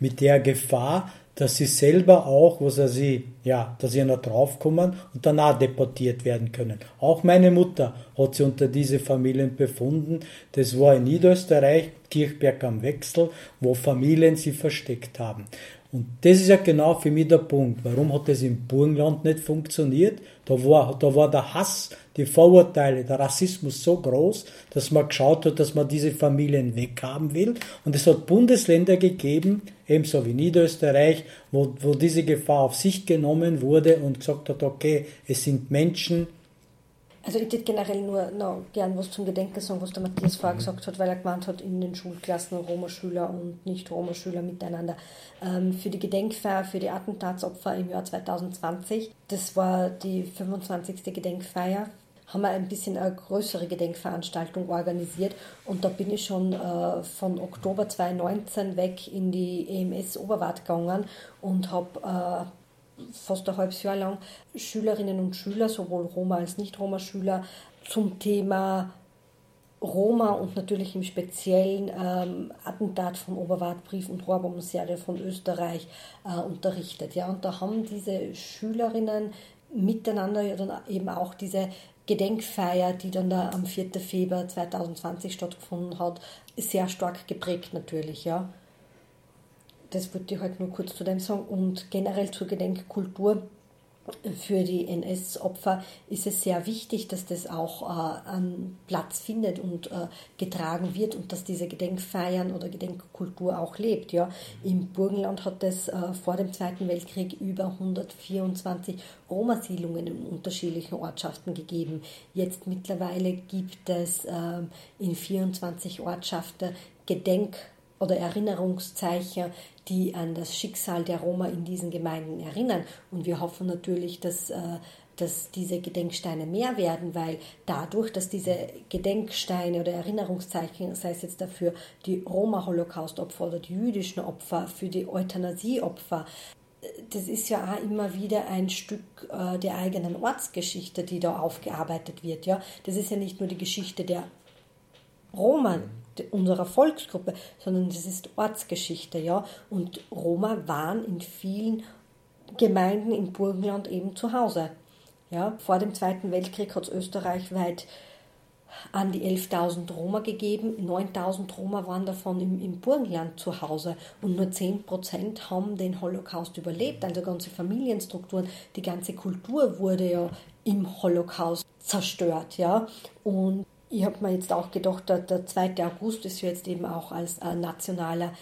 [SPEAKER 4] Mit der Gefahr, dass sie selber auch, was sie, ja, dass sie noch draufkommen und danach deportiert werden können. Auch meine Mutter hat sie unter diese Familien befunden. Das war in Niederösterreich, Kirchberg am Wechsel, wo Familien sie versteckt haben. Und das ist ja genau für mich der Punkt. Warum hat das im Burgenland nicht funktioniert? Da war, da war der Hass, die Vorurteile, der Rassismus so groß, dass man geschaut hat, dass man diese Familien weghaben will. Und es hat Bundesländer gegeben, ebenso wie Niederösterreich, wo, wo diese Gefahr auf sich genommen wurde und gesagt hat, okay, es sind Menschen,
[SPEAKER 3] also ich würde generell nur noch gern was zum Gedenken sagen, was der Matthias vorher mhm. gesagt hat, weil er gemeint hat, in den Schulklassen Roma-Schüler und Nicht-Roma-Schüler miteinander. Ähm, für die Gedenkfeier für die Attentatsopfer im Jahr 2020, das war die 25. Gedenkfeier, haben wir ein bisschen eine größere Gedenkveranstaltung organisiert und da bin ich schon äh, von Oktober 2019 weg in die EMS Oberwart gegangen und habe äh, fast ein halbes Jahr lang Schülerinnen und Schüler, sowohl Roma als Nicht-Roma-Schüler, zum Thema Roma und natürlich im speziellen ähm, Attentat von Oberwartbrief und Rohrbombenserie von Österreich äh, unterrichtet. Ja, und da haben diese Schülerinnen miteinander ja dann eben auch diese Gedenkfeier, die dann da am 4. Februar 2020 stattgefunden hat, sehr stark geprägt natürlich, ja das wollte ich halt nur kurz zu dem sagen. Und generell zur Gedenkkultur für die NS-Opfer ist es sehr wichtig, dass das auch äh, einen Platz findet und äh, getragen wird und dass diese Gedenkfeiern oder Gedenkkultur auch lebt. Ja. Im Burgenland hat es äh, vor dem Zweiten Weltkrieg über 124 Roma-Siedlungen in unterschiedlichen Ortschaften gegeben. Jetzt mittlerweile gibt es äh, in 24 Ortschaften Gedenk- oder Erinnerungszeichen, die an das Schicksal der Roma in diesen Gemeinden erinnern. Und wir hoffen natürlich, dass, äh, dass diese Gedenksteine mehr werden, weil dadurch, dass diese Gedenksteine oder Erinnerungszeichen, sei es jetzt dafür die Roma-Holocaust-Opfer oder die jüdischen Opfer, für die Euthanasie-Opfer, das ist ja auch immer wieder ein Stück äh, der eigenen Ortsgeschichte, die da aufgearbeitet wird. Ja? Das ist ja nicht nur die Geschichte der Roma, unserer Volksgruppe, sondern das ist Ortsgeschichte, ja. Und Roma waren in vielen Gemeinden im Burgenland eben zu Hause. Ja, vor dem Zweiten Weltkrieg hat es österreichweit an die 11.000 Roma gegeben. 9.000 Roma waren davon im, im Burgenland zu Hause und nur 10% haben den Holocaust überlebt. Also ganze Familienstrukturen, die ganze Kultur wurde ja im Holocaust zerstört. Ja? Und ich habe mir jetzt auch gedacht, der, der 2. August ist jetzt eben auch als äh, nationaler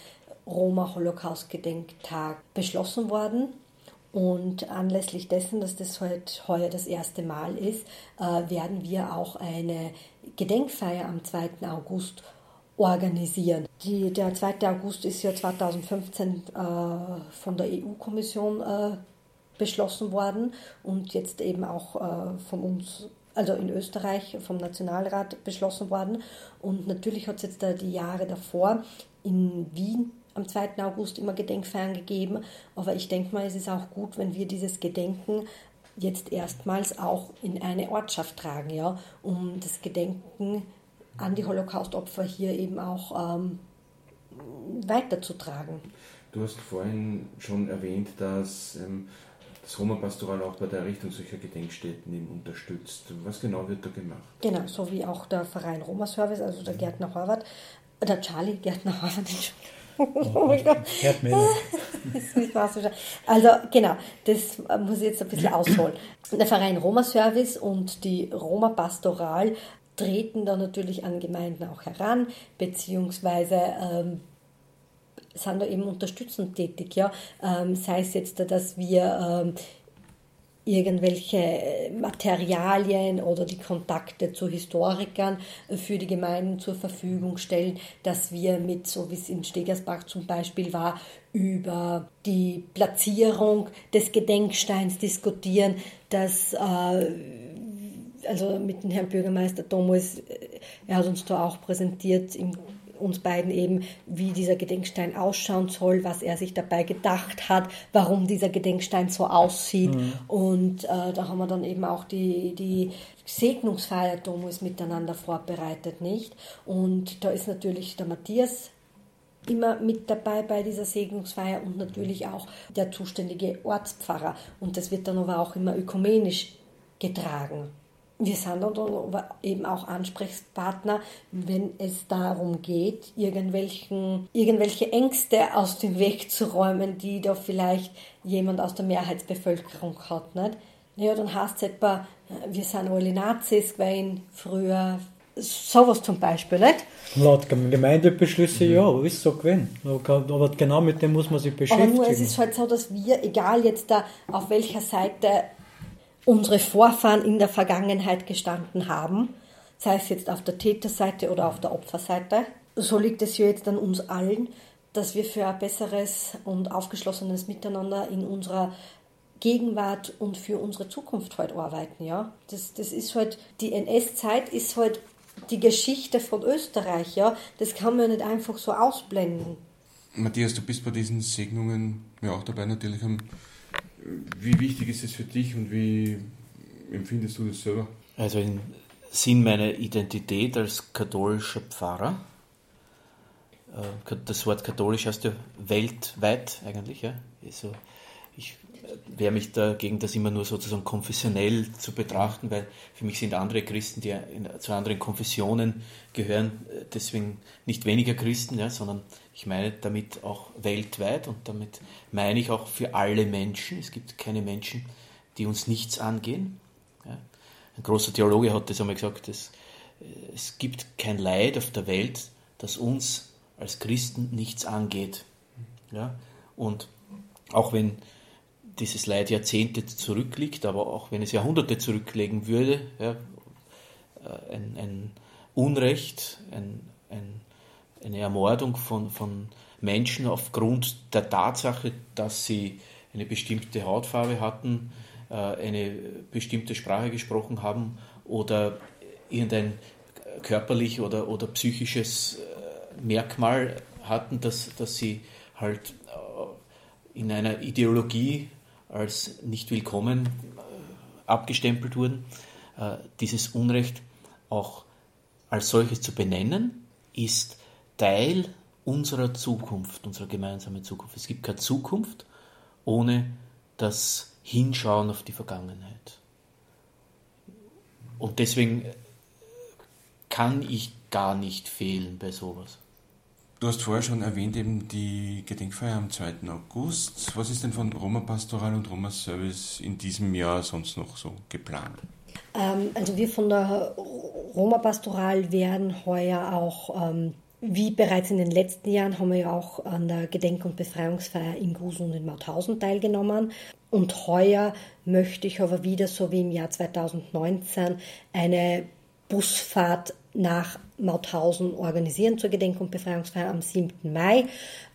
[SPEAKER 3] Roma-Holocaust-Gedenktag beschlossen worden. Und anlässlich dessen, dass das heute heuer das erste Mal ist, äh, werden wir auch eine Gedenkfeier am 2. August organisieren. Die, der 2. August ist ja 2015 äh, von der EU-Kommission äh, beschlossen worden und jetzt eben auch äh, von uns also in Österreich vom Nationalrat beschlossen worden. Und natürlich hat es jetzt da die Jahre davor in Wien am 2. August immer Gedenkfeiern gegeben. Aber ich denke mal, es ist auch gut, wenn wir dieses Gedenken jetzt erstmals auch in eine Ortschaft tragen, ja, um das Gedenken an die Holocaust-Opfer hier eben auch ähm, weiterzutragen.
[SPEAKER 2] Du hast vorhin schon erwähnt, dass ähm, das Roma Pastoral auch bei der Errichtung solcher Gedenkstätten eben unterstützt. Was genau wird da gemacht?
[SPEAKER 3] Genau, so wie auch der Verein Roma Service, also der Gärtner Horvath, der Charlie Gärtner Horvath, Oh mein Gott. also genau, das muss ich jetzt ein bisschen ausholen. Der Verein Roma Service und die Roma Pastoral treten da natürlich an Gemeinden auch heran, beziehungsweise ähm, sind da eben unterstützend tätig, ja. Ähm, sei es jetzt, dass wir ähm, irgendwelche Materialien oder die Kontakte zu Historikern für die Gemeinden zur Verfügung stellen, dass wir mit, so wie es in Stegersbach zum Beispiel war, über die Platzierung des Gedenksteins diskutieren, dass äh, also mit dem Herrn Bürgermeister Thomas, er hat uns da auch präsentiert im uns beiden eben, wie dieser Gedenkstein ausschauen soll, was er sich dabei gedacht hat, warum dieser Gedenkstein so aussieht. Mhm. Und äh, da haben wir dann eben auch die, die Segnungsfeier Domus miteinander vorbereitet, nicht? Und da ist natürlich der Matthias immer mit dabei bei dieser Segnungsfeier und natürlich auch der zuständige Ortspfarrer. Und das wird dann aber auch immer ökumenisch getragen. Wir sind dann eben auch Ansprechpartner, wenn es darum geht, irgendwelchen, irgendwelche Ängste aus dem Weg zu räumen, die da vielleicht jemand aus der Mehrheitsbevölkerung hat. Nicht? Ja, dann heißt es etwa, wir sind alle Nazis gewesen, früher sowas zum Beispiel, nicht?
[SPEAKER 4] Laut Gemeindebeschlüsse mhm. ja, ist so gewesen. Aber genau mit dem muss man sich beschäftigen. Aber nur
[SPEAKER 3] es ist halt so, dass wir, egal jetzt da auf welcher Seite unsere Vorfahren in der Vergangenheit gestanden haben, sei es jetzt auf der Täterseite oder auf der Opferseite, so liegt es ja jetzt an uns allen, dass wir für ein besseres und aufgeschlossenes Miteinander in unserer Gegenwart und für unsere Zukunft halt arbeiten. Ja? Das, das ist halt, die NS-Zeit ist halt die Geschichte von Österreich. Ja? Das kann man nicht einfach so ausblenden.
[SPEAKER 2] Matthias, du bist bei diesen Segnungen ja auch dabei natürlich. Wie wichtig ist es für dich und wie empfindest du das selber?
[SPEAKER 5] Also im Sinn meiner Identität als katholischer Pfarrer, äh, das Wort katholisch heißt ja weltweit eigentlich, ja. Also ich wehre mich dagegen, das immer nur sozusagen konfessionell zu betrachten, weil für mich sind andere Christen, die zu anderen Konfessionen gehören, deswegen nicht weniger Christen, ja, sondern ich meine damit auch weltweit und damit meine ich auch für alle Menschen. Es gibt keine Menschen, die uns nichts angehen. Ja. Ein großer Theologe hat das einmal gesagt, dass es gibt kein Leid auf der Welt, das uns als Christen nichts angeht. Ja. Und auch wenn dieses Leid Jahrzehnte zurückliegt, aber auch wenn es Jahrhunderte zurücklegen würde, ja, äh, ein, ein, Unrecht, ein, ein, eine Ermordung von, von Menschen aufgrund der Tatsache, dass sie eine bestimmte Hautfarbe hatten, äh, eine bestimmte Sprache gesprochen haben oder irgendein körperlich oder, oder psychisches äh, Merkmal hatten, dass, dass sie halt in einer Ideologie als nicht willkommen äh, abgestempelt wurden, äh, dieses Unrecht auch als solches zu benennen, ist Teil unserer Zukunft, unserer gemeinsamen Zukunft. Es gibt keine Zukunft ohne das Hinschauen auf die Vergangenheit. Und deswegen kann ich gar nicht fehlen bei sowas.
[SPEAKER 2] Du hast vorher schon erwähnt, eben die Gedenkfeier am 2. August. Was ist denn von Roma Pastoral und Roma Service in diesem Jahr sonst noch so geplant?
[SPEAKER 3] Ähm, also wir von der Roma Pastoral werden heuer auch, ähm, wie bereits in den letzten Jahren, haben wir ja auch an der Gedenk- und Befreiungsfeier in Grusen und in Mauthausen teilgenommen. Und heuer möchte ich aber wieder, so wie im Jahr 2019, eine Busfahrt nach Mauthausen organisieren zur Gedenk- und Befreiungsfeier am 7. Mai,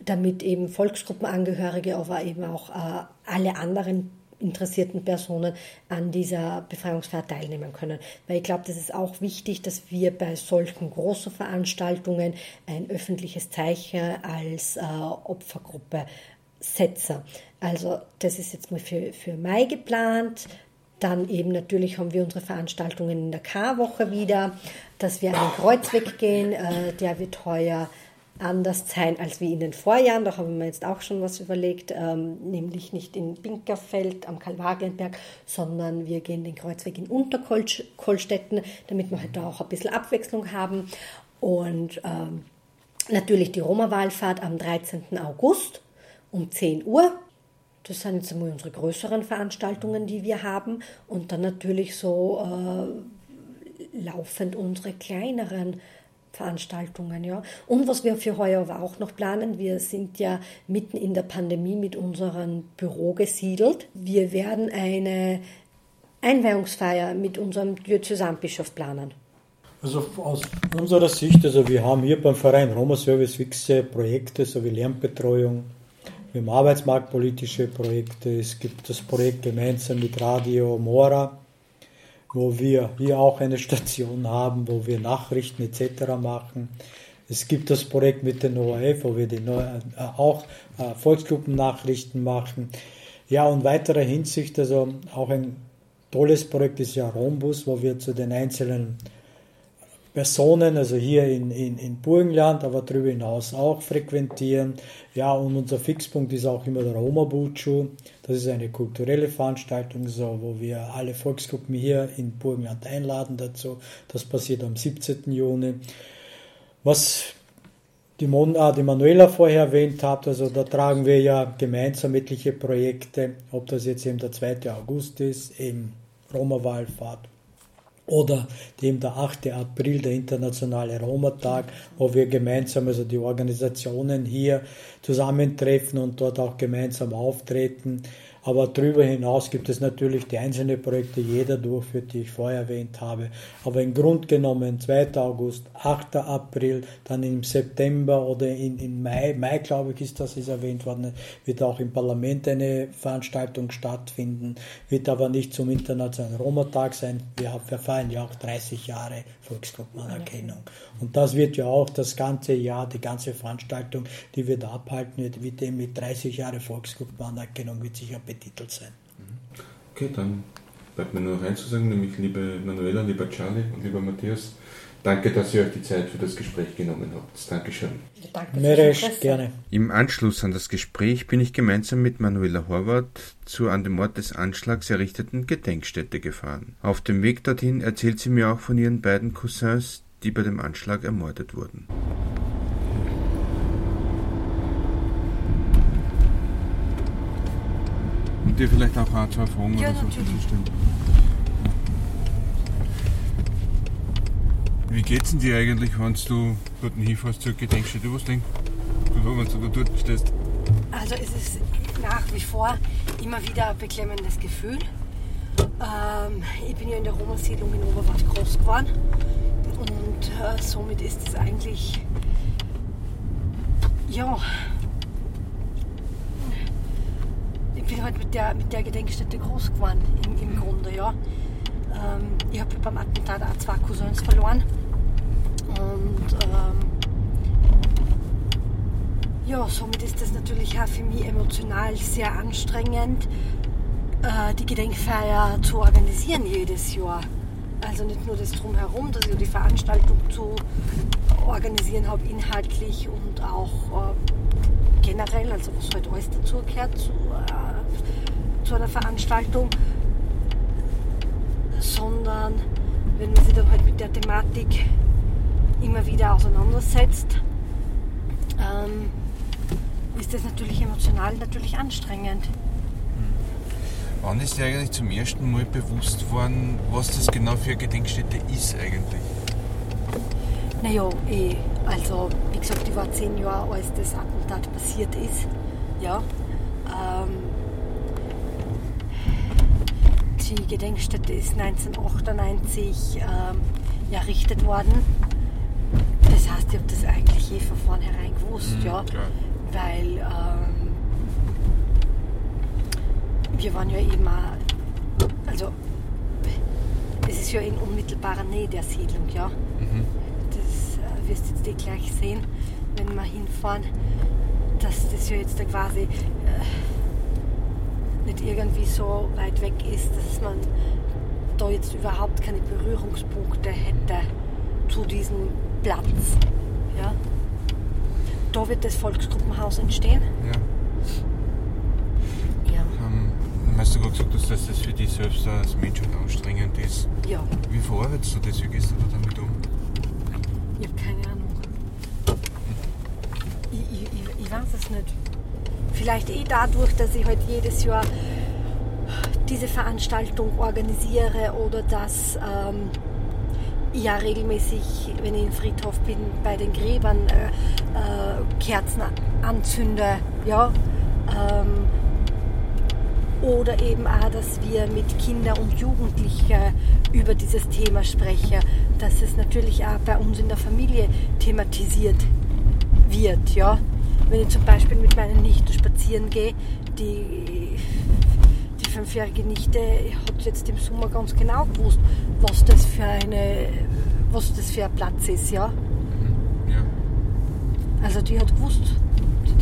[SPEAKER 3] damit eben Volksgruppenangehörige, aber eben auch äh, alle anderen interessierten Personen an dieser Befreiungsfeier teilnehmen können. Weil ich glaube, das ist auch wichtig, dass wir bei solchen großen Veranstaltungen ein öffentliches Zeichen als äh, Opfergruppe setzen. Also das ist jetzt mal für, für Mai geplant. Dann eben natürlich haben wir unsere Veranstaltungen in der K-Woche wieder, dass wir an den Kreuzweg gehen. Äh, der wird heuer anders sein als wie in den Vorjahren. Da haben wir jetzt auch schon was überlegt, ähm, nämlich nicht in Binkerfeld am Kalvarienberg, sondern wir gehen den Kreuzweg in Unterkolstetten, damit wir halt da auch ein bisschen Abwechslung haben. Und ähm, natürlich die Roma-Wallfahrt am 13. August um 10 Uhr. Das sind jetzt einmal unsere größeren Veranstaltungen, die wir haben. Und dann natürlich so äh, laufend unsere kleineren Veranstaltungen, ja. Und was wir für heuer aber auch noch planen, wir sind ja mitten in der Pandemie mit unserem Büro gesiedelt. Wir werden eine Einweihungsfeier mit unserem Diözesanbischof planen.
[SPEAKER 4] Also aus unserer Sicht, also wir haben hier beim Verein Roma Service fixe Projekte sowie Lernbetreuung, wir haben arbeitsmarktpolitische Projekte. Es gibt das Projekt gemeinsam mit Radio Mora, wo wir hier auch eine Station haben, wo wir Nachrichten etc. machen. Es gibt das Projekt mit den ORF, wo wir die, äh, auch äh, Volksgruppennachrichten machen. Ja, und weiterer Hinsicht, also auch ein tolles Projekt ist ja Rombus, wo wir zu den einzelnen Personen, also hier in, in, in Burgenland, aber darüber hinaus auch frequentieren. Ja, und unser Fixpunkt ist auch immer der Roma Buchu. Das ist eine kulturelle Veranstaltung, so, wo wir alle Volksgruppen hier in Burgenland einladen dazu. Das passiert am 17. Juni. Was die, Mon ah, die Manuela vorher erwähnt hat, also da tragen wir ja gemeinsam etliche Projekte, ob das jetzt eben der 2. August ist, im Roma-Wallfahrt oder dem der 8. April, der internationale Roma-Tag, wo wir gemeinsam, also die Organisationen hier zusammentreffen und dort auch gemeinsam auftreten. Aber darüber hinaus gibt es natürlich die einzelnen Projekte, jeder durchführt, die ich vorher erwähnt habe. Aber im Grunde genommen 2. August, 8. April, dann im September oder in, in Mai, Mai glaube ich ist das ist erwähnt worden, wird auch im Parlament eine Veranstaltung stattfinden, wird aber nicht zum Internationalen Roma-Tag sein. Wir, feiern ja auch 30 Jahre Volksgruppenanerkennung. Und das wird ja auch das ganze Jahr, die ganze Veranstaltung, die wir da abhalten, wird, wird eben mit 30 Jahre Volksgruppenanerkennung wird sicher betitelt sein.
[SPEAKER 2] Okay, dann bleibt mir nur noch eins zu sagen, nämlich liebe Manuela, lieber Charlie und lieber Matthias, danke, dass ihr euch die Zeit für das Gespräch genommen habt. Dankeschön.
[SPEAKER 3] Danke
[SPEAKER 4] Meresch, gerne.
[SPEAKER 2] Im Anschluss an das Gespräch bin ich gemeinsam mit Manuela Horvath zur an dem Ort des Anschlags errichteten Gedenkstätte gefahren. Auf dem Weg dorthin erzählt sie mir auch von ihren beiden Cousins, die bei dem Anschlag ermordet wurden. Und dir vielleicht auch ein, zwei Fragen
[SPEAKER 3] Ja,
[SPEAKER 2] oder so stellen. Wie geht's denn dir eigentlich, wenn du dort hinfährst zur Gedenkstätte? Du, wenn du dort stehst?
[SPEAKER 3] Also es ist nach wie vor immer wieder ein beklemmendes Gefühl. Ähm, ich bin ja in der Roma-Siedlung in Oberwart groß geworden und äh, somit ist es eigentlich, ja, ich bin halt mit der, mit der Gedenkstätte groß geworden im, im Grunde, ja. Ähm, ich habe beim Attentat auch zwei Cousins verloren und ähm, ja, somit ist das natürlich auch für mich emotional sehr anstrengend, äh, die Gedenkfeier zu organisieren jedes Jahr. Also nicht nur das drumherum, dass ich die Veranstaltung zu organisieren habe, inhaltlich und auch äh, generell, also was halt alles dazugehört zu, äh, zu einer Veranstaltung, sondern wenn man sich dann halt mit der Thematik immer wieder auseinandersetzt, ähm, ist das natürlich emotional natürlich anstrengend.
[SPEAKER 2] Wann ist dir eigentlich zum ersten Mal bewusst worden, was das genau für eine Gedenkstätte ist eigentlich?
[SPEAKER 3] Naja, eh, also wie gesagt, ich war zehn Jahre, als das Attentat passiert ist. Ja. Ähm, die Gedenkstätte ist 1998 ähm, errichtet worden. Das heißt, ich habe das eigentlich eh von vornherein gewusst, ja.
[SPEAKER 2] klar.
[SPEAKER 3] Weil ähm, wir waren ja eben auch, also es ist ja in unmittelbarer Nähe der Siedlung, ja. Das äh, wirst du jetzt eh gleich sehen, wenn wir hinfahren, dass das ja jetzt da quasi äh, nicht irgendwie so weit weg ist, dass man da jetzt überhaupt keine Berührungspunkte hätte zu diesem Platz. Ja. Da wird das Volksgruppenhaus entstehen.
[SPEAKER 2] Ja.
[SPEAKER 3] Ja.
[SPEAKER 2] Ähm, hast du gerade gesagt, dass das für dich selbst als Mensch anstrengend ist.
[SPEAKER 3] ja.
[SPEAKER 2] Wie verarbeitest du das? Wie gehst du da damit um?
[SPEAKER 3] Ich habe keine Ahnung. Ich, ich, ich weiß es nicht. Vielleicht eh dadurch, dass ich halt jedes Jahr diese Veranstaltung organisiere oder dass ähm, ja regelmäßig, wenn ich im Friedhof bin, bei den Gräbern äh, äh, Kerzen anzünde. Ja? Ähm, oder eben auch, dass wir mit Kindern und Jugendlichen über dieses Thema sprechen, dass es natürlich auch bei uns in der Familie thematisiert wird. Ja? Wenn ich zum Beispiel mit meinen Nichten spazieren gehe, die, die fünfjährige Nichte hat jetzt im Sommer ganz genau gewusst, was das für eine was das für ein Platz ist, ja.
[SPEAKER 2] Ja.
[SPEAKER 3] Also die hat gewusst,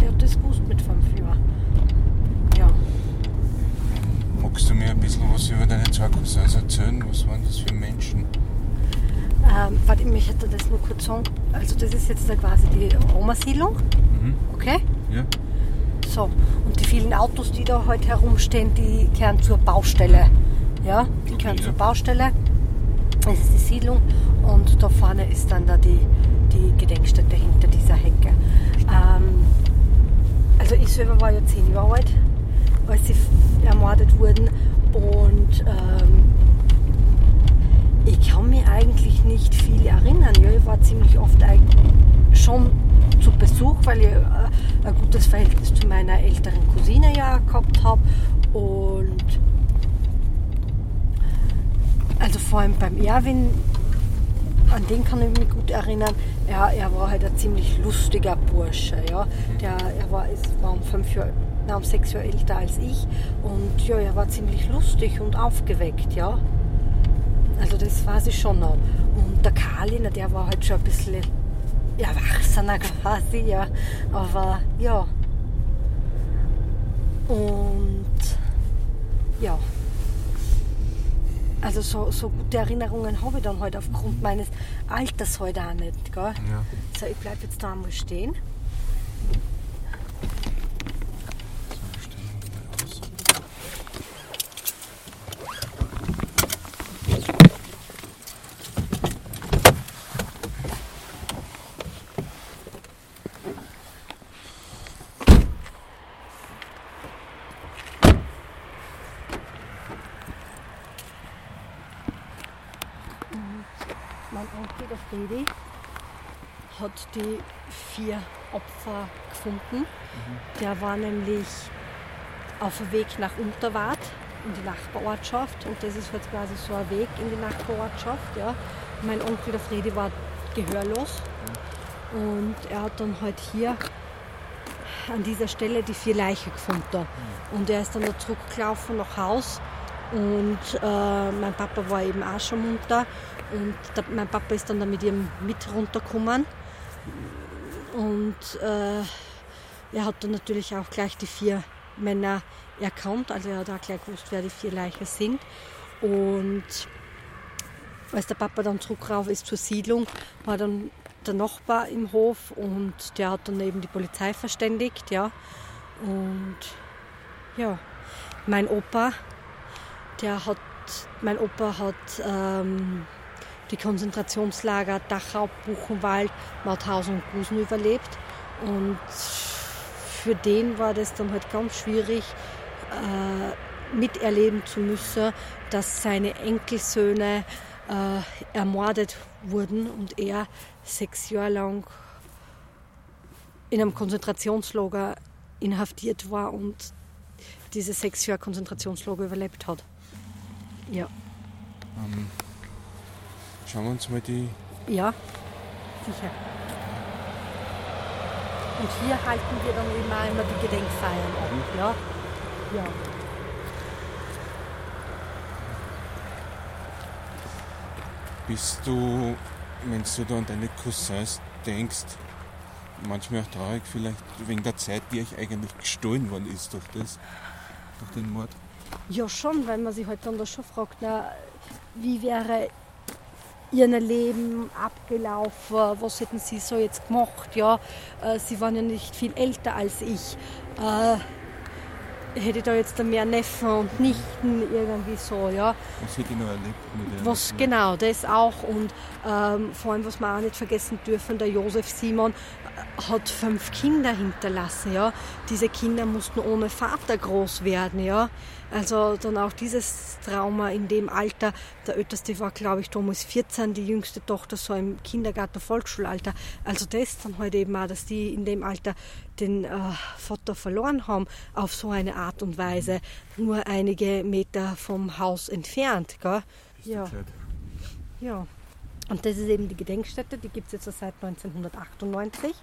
[SPEAKER 3] die, hat das gewusst mit fünf Jahren. Ja.
[SPEAKER 2] Magst du mir ein bisschen was über deine zwei Cousins erzählen? Was waren das für Menschen?
[SPEAKER 3] Ähm, warte, ich möchte das nur kurz sagen. Also das ist jetzt quasi die Roma-Siedlung.
[SPEAKER 2] Mhm.
[SPEAKER 3] Okay?
[SPEAKER 2] Ja.
[SPEAKER 3] So, und die vielen Autos, die da heute herumstehen, die gehören zur Baustelle. Ja, die gehören
[SPEAKER 2] ja.
[SPEAKER 3] zur Baustelle. Das ist die Siedlung und da vorne ist dann da die, die Gedenkstätte hinter dieser Hecke. Ähm, also ich selber war ja zehn Jahre alt, als sie ermordet wurden und ähm, ich kann mich eigentlich nicht viel erinnern. Ja, ich war ziemlich oft eig- schon zu Besuch, weil ich äh, ein gutes Verhältnis zu meiner älteren Cousine ja gehabt habe. Und also vor allem beim Erwin, an den kann ich mich gut erinnern. Er, er war halt ein ziemlich lustiger Bursche. Ja. Der, er war, ist, war um, fünf Jahr, nein, um sechs Jahre älter als ich. Und ja, er war ziemlich lustig und aufgeweckt. Ja. Also das weiß ich schon noch. Und der Kali, na, der war halt schon ein bisschen erwachsener quasi, ja. Aber ja. Und ja. Also so, so gute Erinnerungen habe ich dann halt aufgrund meines Alters heute auch nicht. Gell?
[SPEAKER 2] Ja.
[SPEAKER 3] So, ich bleibe jetzt da einmal stehen. Mein Onkel, der Fredi, hat die vier Opfer gefunden. Der war nämlich auf dem Weg nach Unterwart in die Nachbarortschaft und das ist halt quasi so ein Weg in die Nachbarortschaft. Ja. Mein Onkel, der Fredi, war gehörlos und er hat dann halt hier an dieser Stelle die vier Leichen gefunden. Und er ist dann da zurückgelaufen nach Haus und äh, mein Papa war eben auch schon munter und der, mein Papa ist dann da mit ihm mit runtergekommen und äh, er hat dann natürlich auch gleich die vier Männer erkannt, also er hat auch gleich gewusst, wer die vier Leichen sind und als der Papa dann zurückrauf ist zur Siedlung, war dann der Nachbar im Hof und der hat dann eben die Polizei verständigt, ja. Und ja, mein Opa, der hat, mein Opa hat ähm, die Konzentrationslager Dachau, Buchenwald, Mauthausen und Gusen überlebt. Und für den war das dann halt ganz schwierig, äh, miterleben zu müssen, dass seine Enkelsöhne äh, ermordet wurden und er sechs Jahre lang in einem Konzentrationslager inhaftiert war und diese sechs Jahre Konzentrationslager überlebt hat. Ja,
[SPEAKER 2] Ähm, schauen wir uns mal die.
[SPEAKER 3] ja, sicher. Und hier halten wir dann auch immer die Gedenkfeiern ab. Ja, ja.
[SPEAKER 2] Bist du, wenn du da an deine Cousins denkst, manchmal auch traurig, vielleicht wegen der Zeit, die euch eigentlich gestohlen worden ist durch das, durch den Mord?
[SPEAKER 3] Ja, schon, weil man sich halt dann da schon fragt, na, wie wäre ihr Leben abgelaufen, was hätten sie so jetzt gemacht, ja, äh, sie waren ja nicht viel älter als ich, äh, hätte ich da jetzt mehr Neffen und Nichten irgendwie so, ja,
[SPEAKER 2] Was hätte ich noch erlebt mit
[SPEAKER 3] was genau, das auch. Und ähm, vor allem, was wir auch nicht vergessen dürfen, der Josef Simon äh, hat fünf Kinder hinterlassen, ja. Diese Kinder mussten ohne Vater groß werden, ja. Also dann auch dieses Trauma in dem Alter. Der älteste war, glaube ich, damals 14, die jüngste Tochter so im Kindergarten, Volksschulalter. Also das dann halt eben auch, dass die in dem Alter den äh, Vater verloren haben, auf so eine Art und Weise, nur einige Meter vom Haus entfernt. Gell? Ja. Ja, und das ist eben die Gedenkstätte, die gibt es jetzt seit 1998.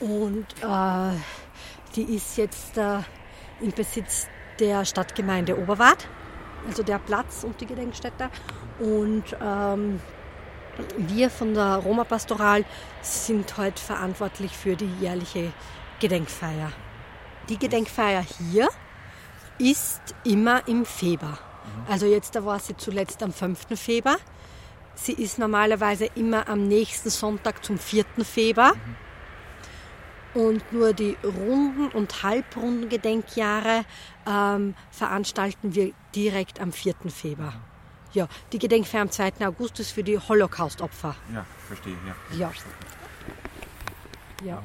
[SPEAKER 3] Und äh, die ist jetzt äh, im Besitz der Stadtgemeinde Oberwart, also der Platz und die Gedenkstätte. Und ähm, wir von der Roma-Pastoral sind heute verantwortlich für die jährliche Gedenkfeier. Die Gedenkfeier hier ist immer im Februar. Also jetzt da war sie zuletzt am 5. Februar. Sie ist normalerweise immer am nächsten Sonntag zum 4. Februar. Und nur die Runden- und halbrunden Gedenkjahre ähm, veranstalten wir direkt am 4. Februar. Ja, die Gedenkfeier am 2. August ist für die Holocaust-Opfer.
[SPEAKER 2] Ja, verstehe, ja.
[SPEAKER 3] Ja. Ja,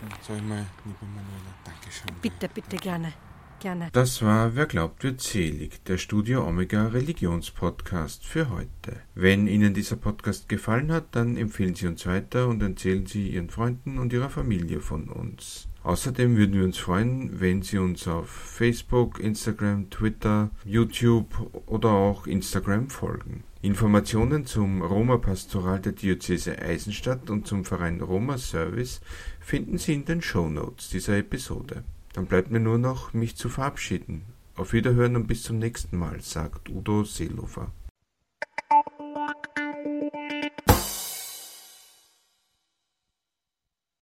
[SPEAKER 2] Dann sag ich mal, liebe Manuela, Dankeschön.
[SPEAKER 3] bitte, bitte gerne. Gerne.
[SPEAKER 2] Das war Wer glaubt wird selig, der Studio Omega Religionspodcast für heute. Wenn Ihnen dieser Podcast gefallen hat, dann empfehlen Sie uns weiter und erzählen Sie Ihren Freunden und Ihrer Familie von uns. Außerdem würden wir uns freuen, wenn Sie uns auf Facebook, Instagram, Twitter, YouTube oder auch Instagram folgen. Informationen zum Roma-Pastoral der Diözese Eisenstadt und zum Verein Roma Service finden Sie in den Shownotes dieser Episode. Dann bleibt mir nur noch, mich zu verabschieden. Auf Wiederhören und bis zum nächsten Mal, sagt Udo Seelofer.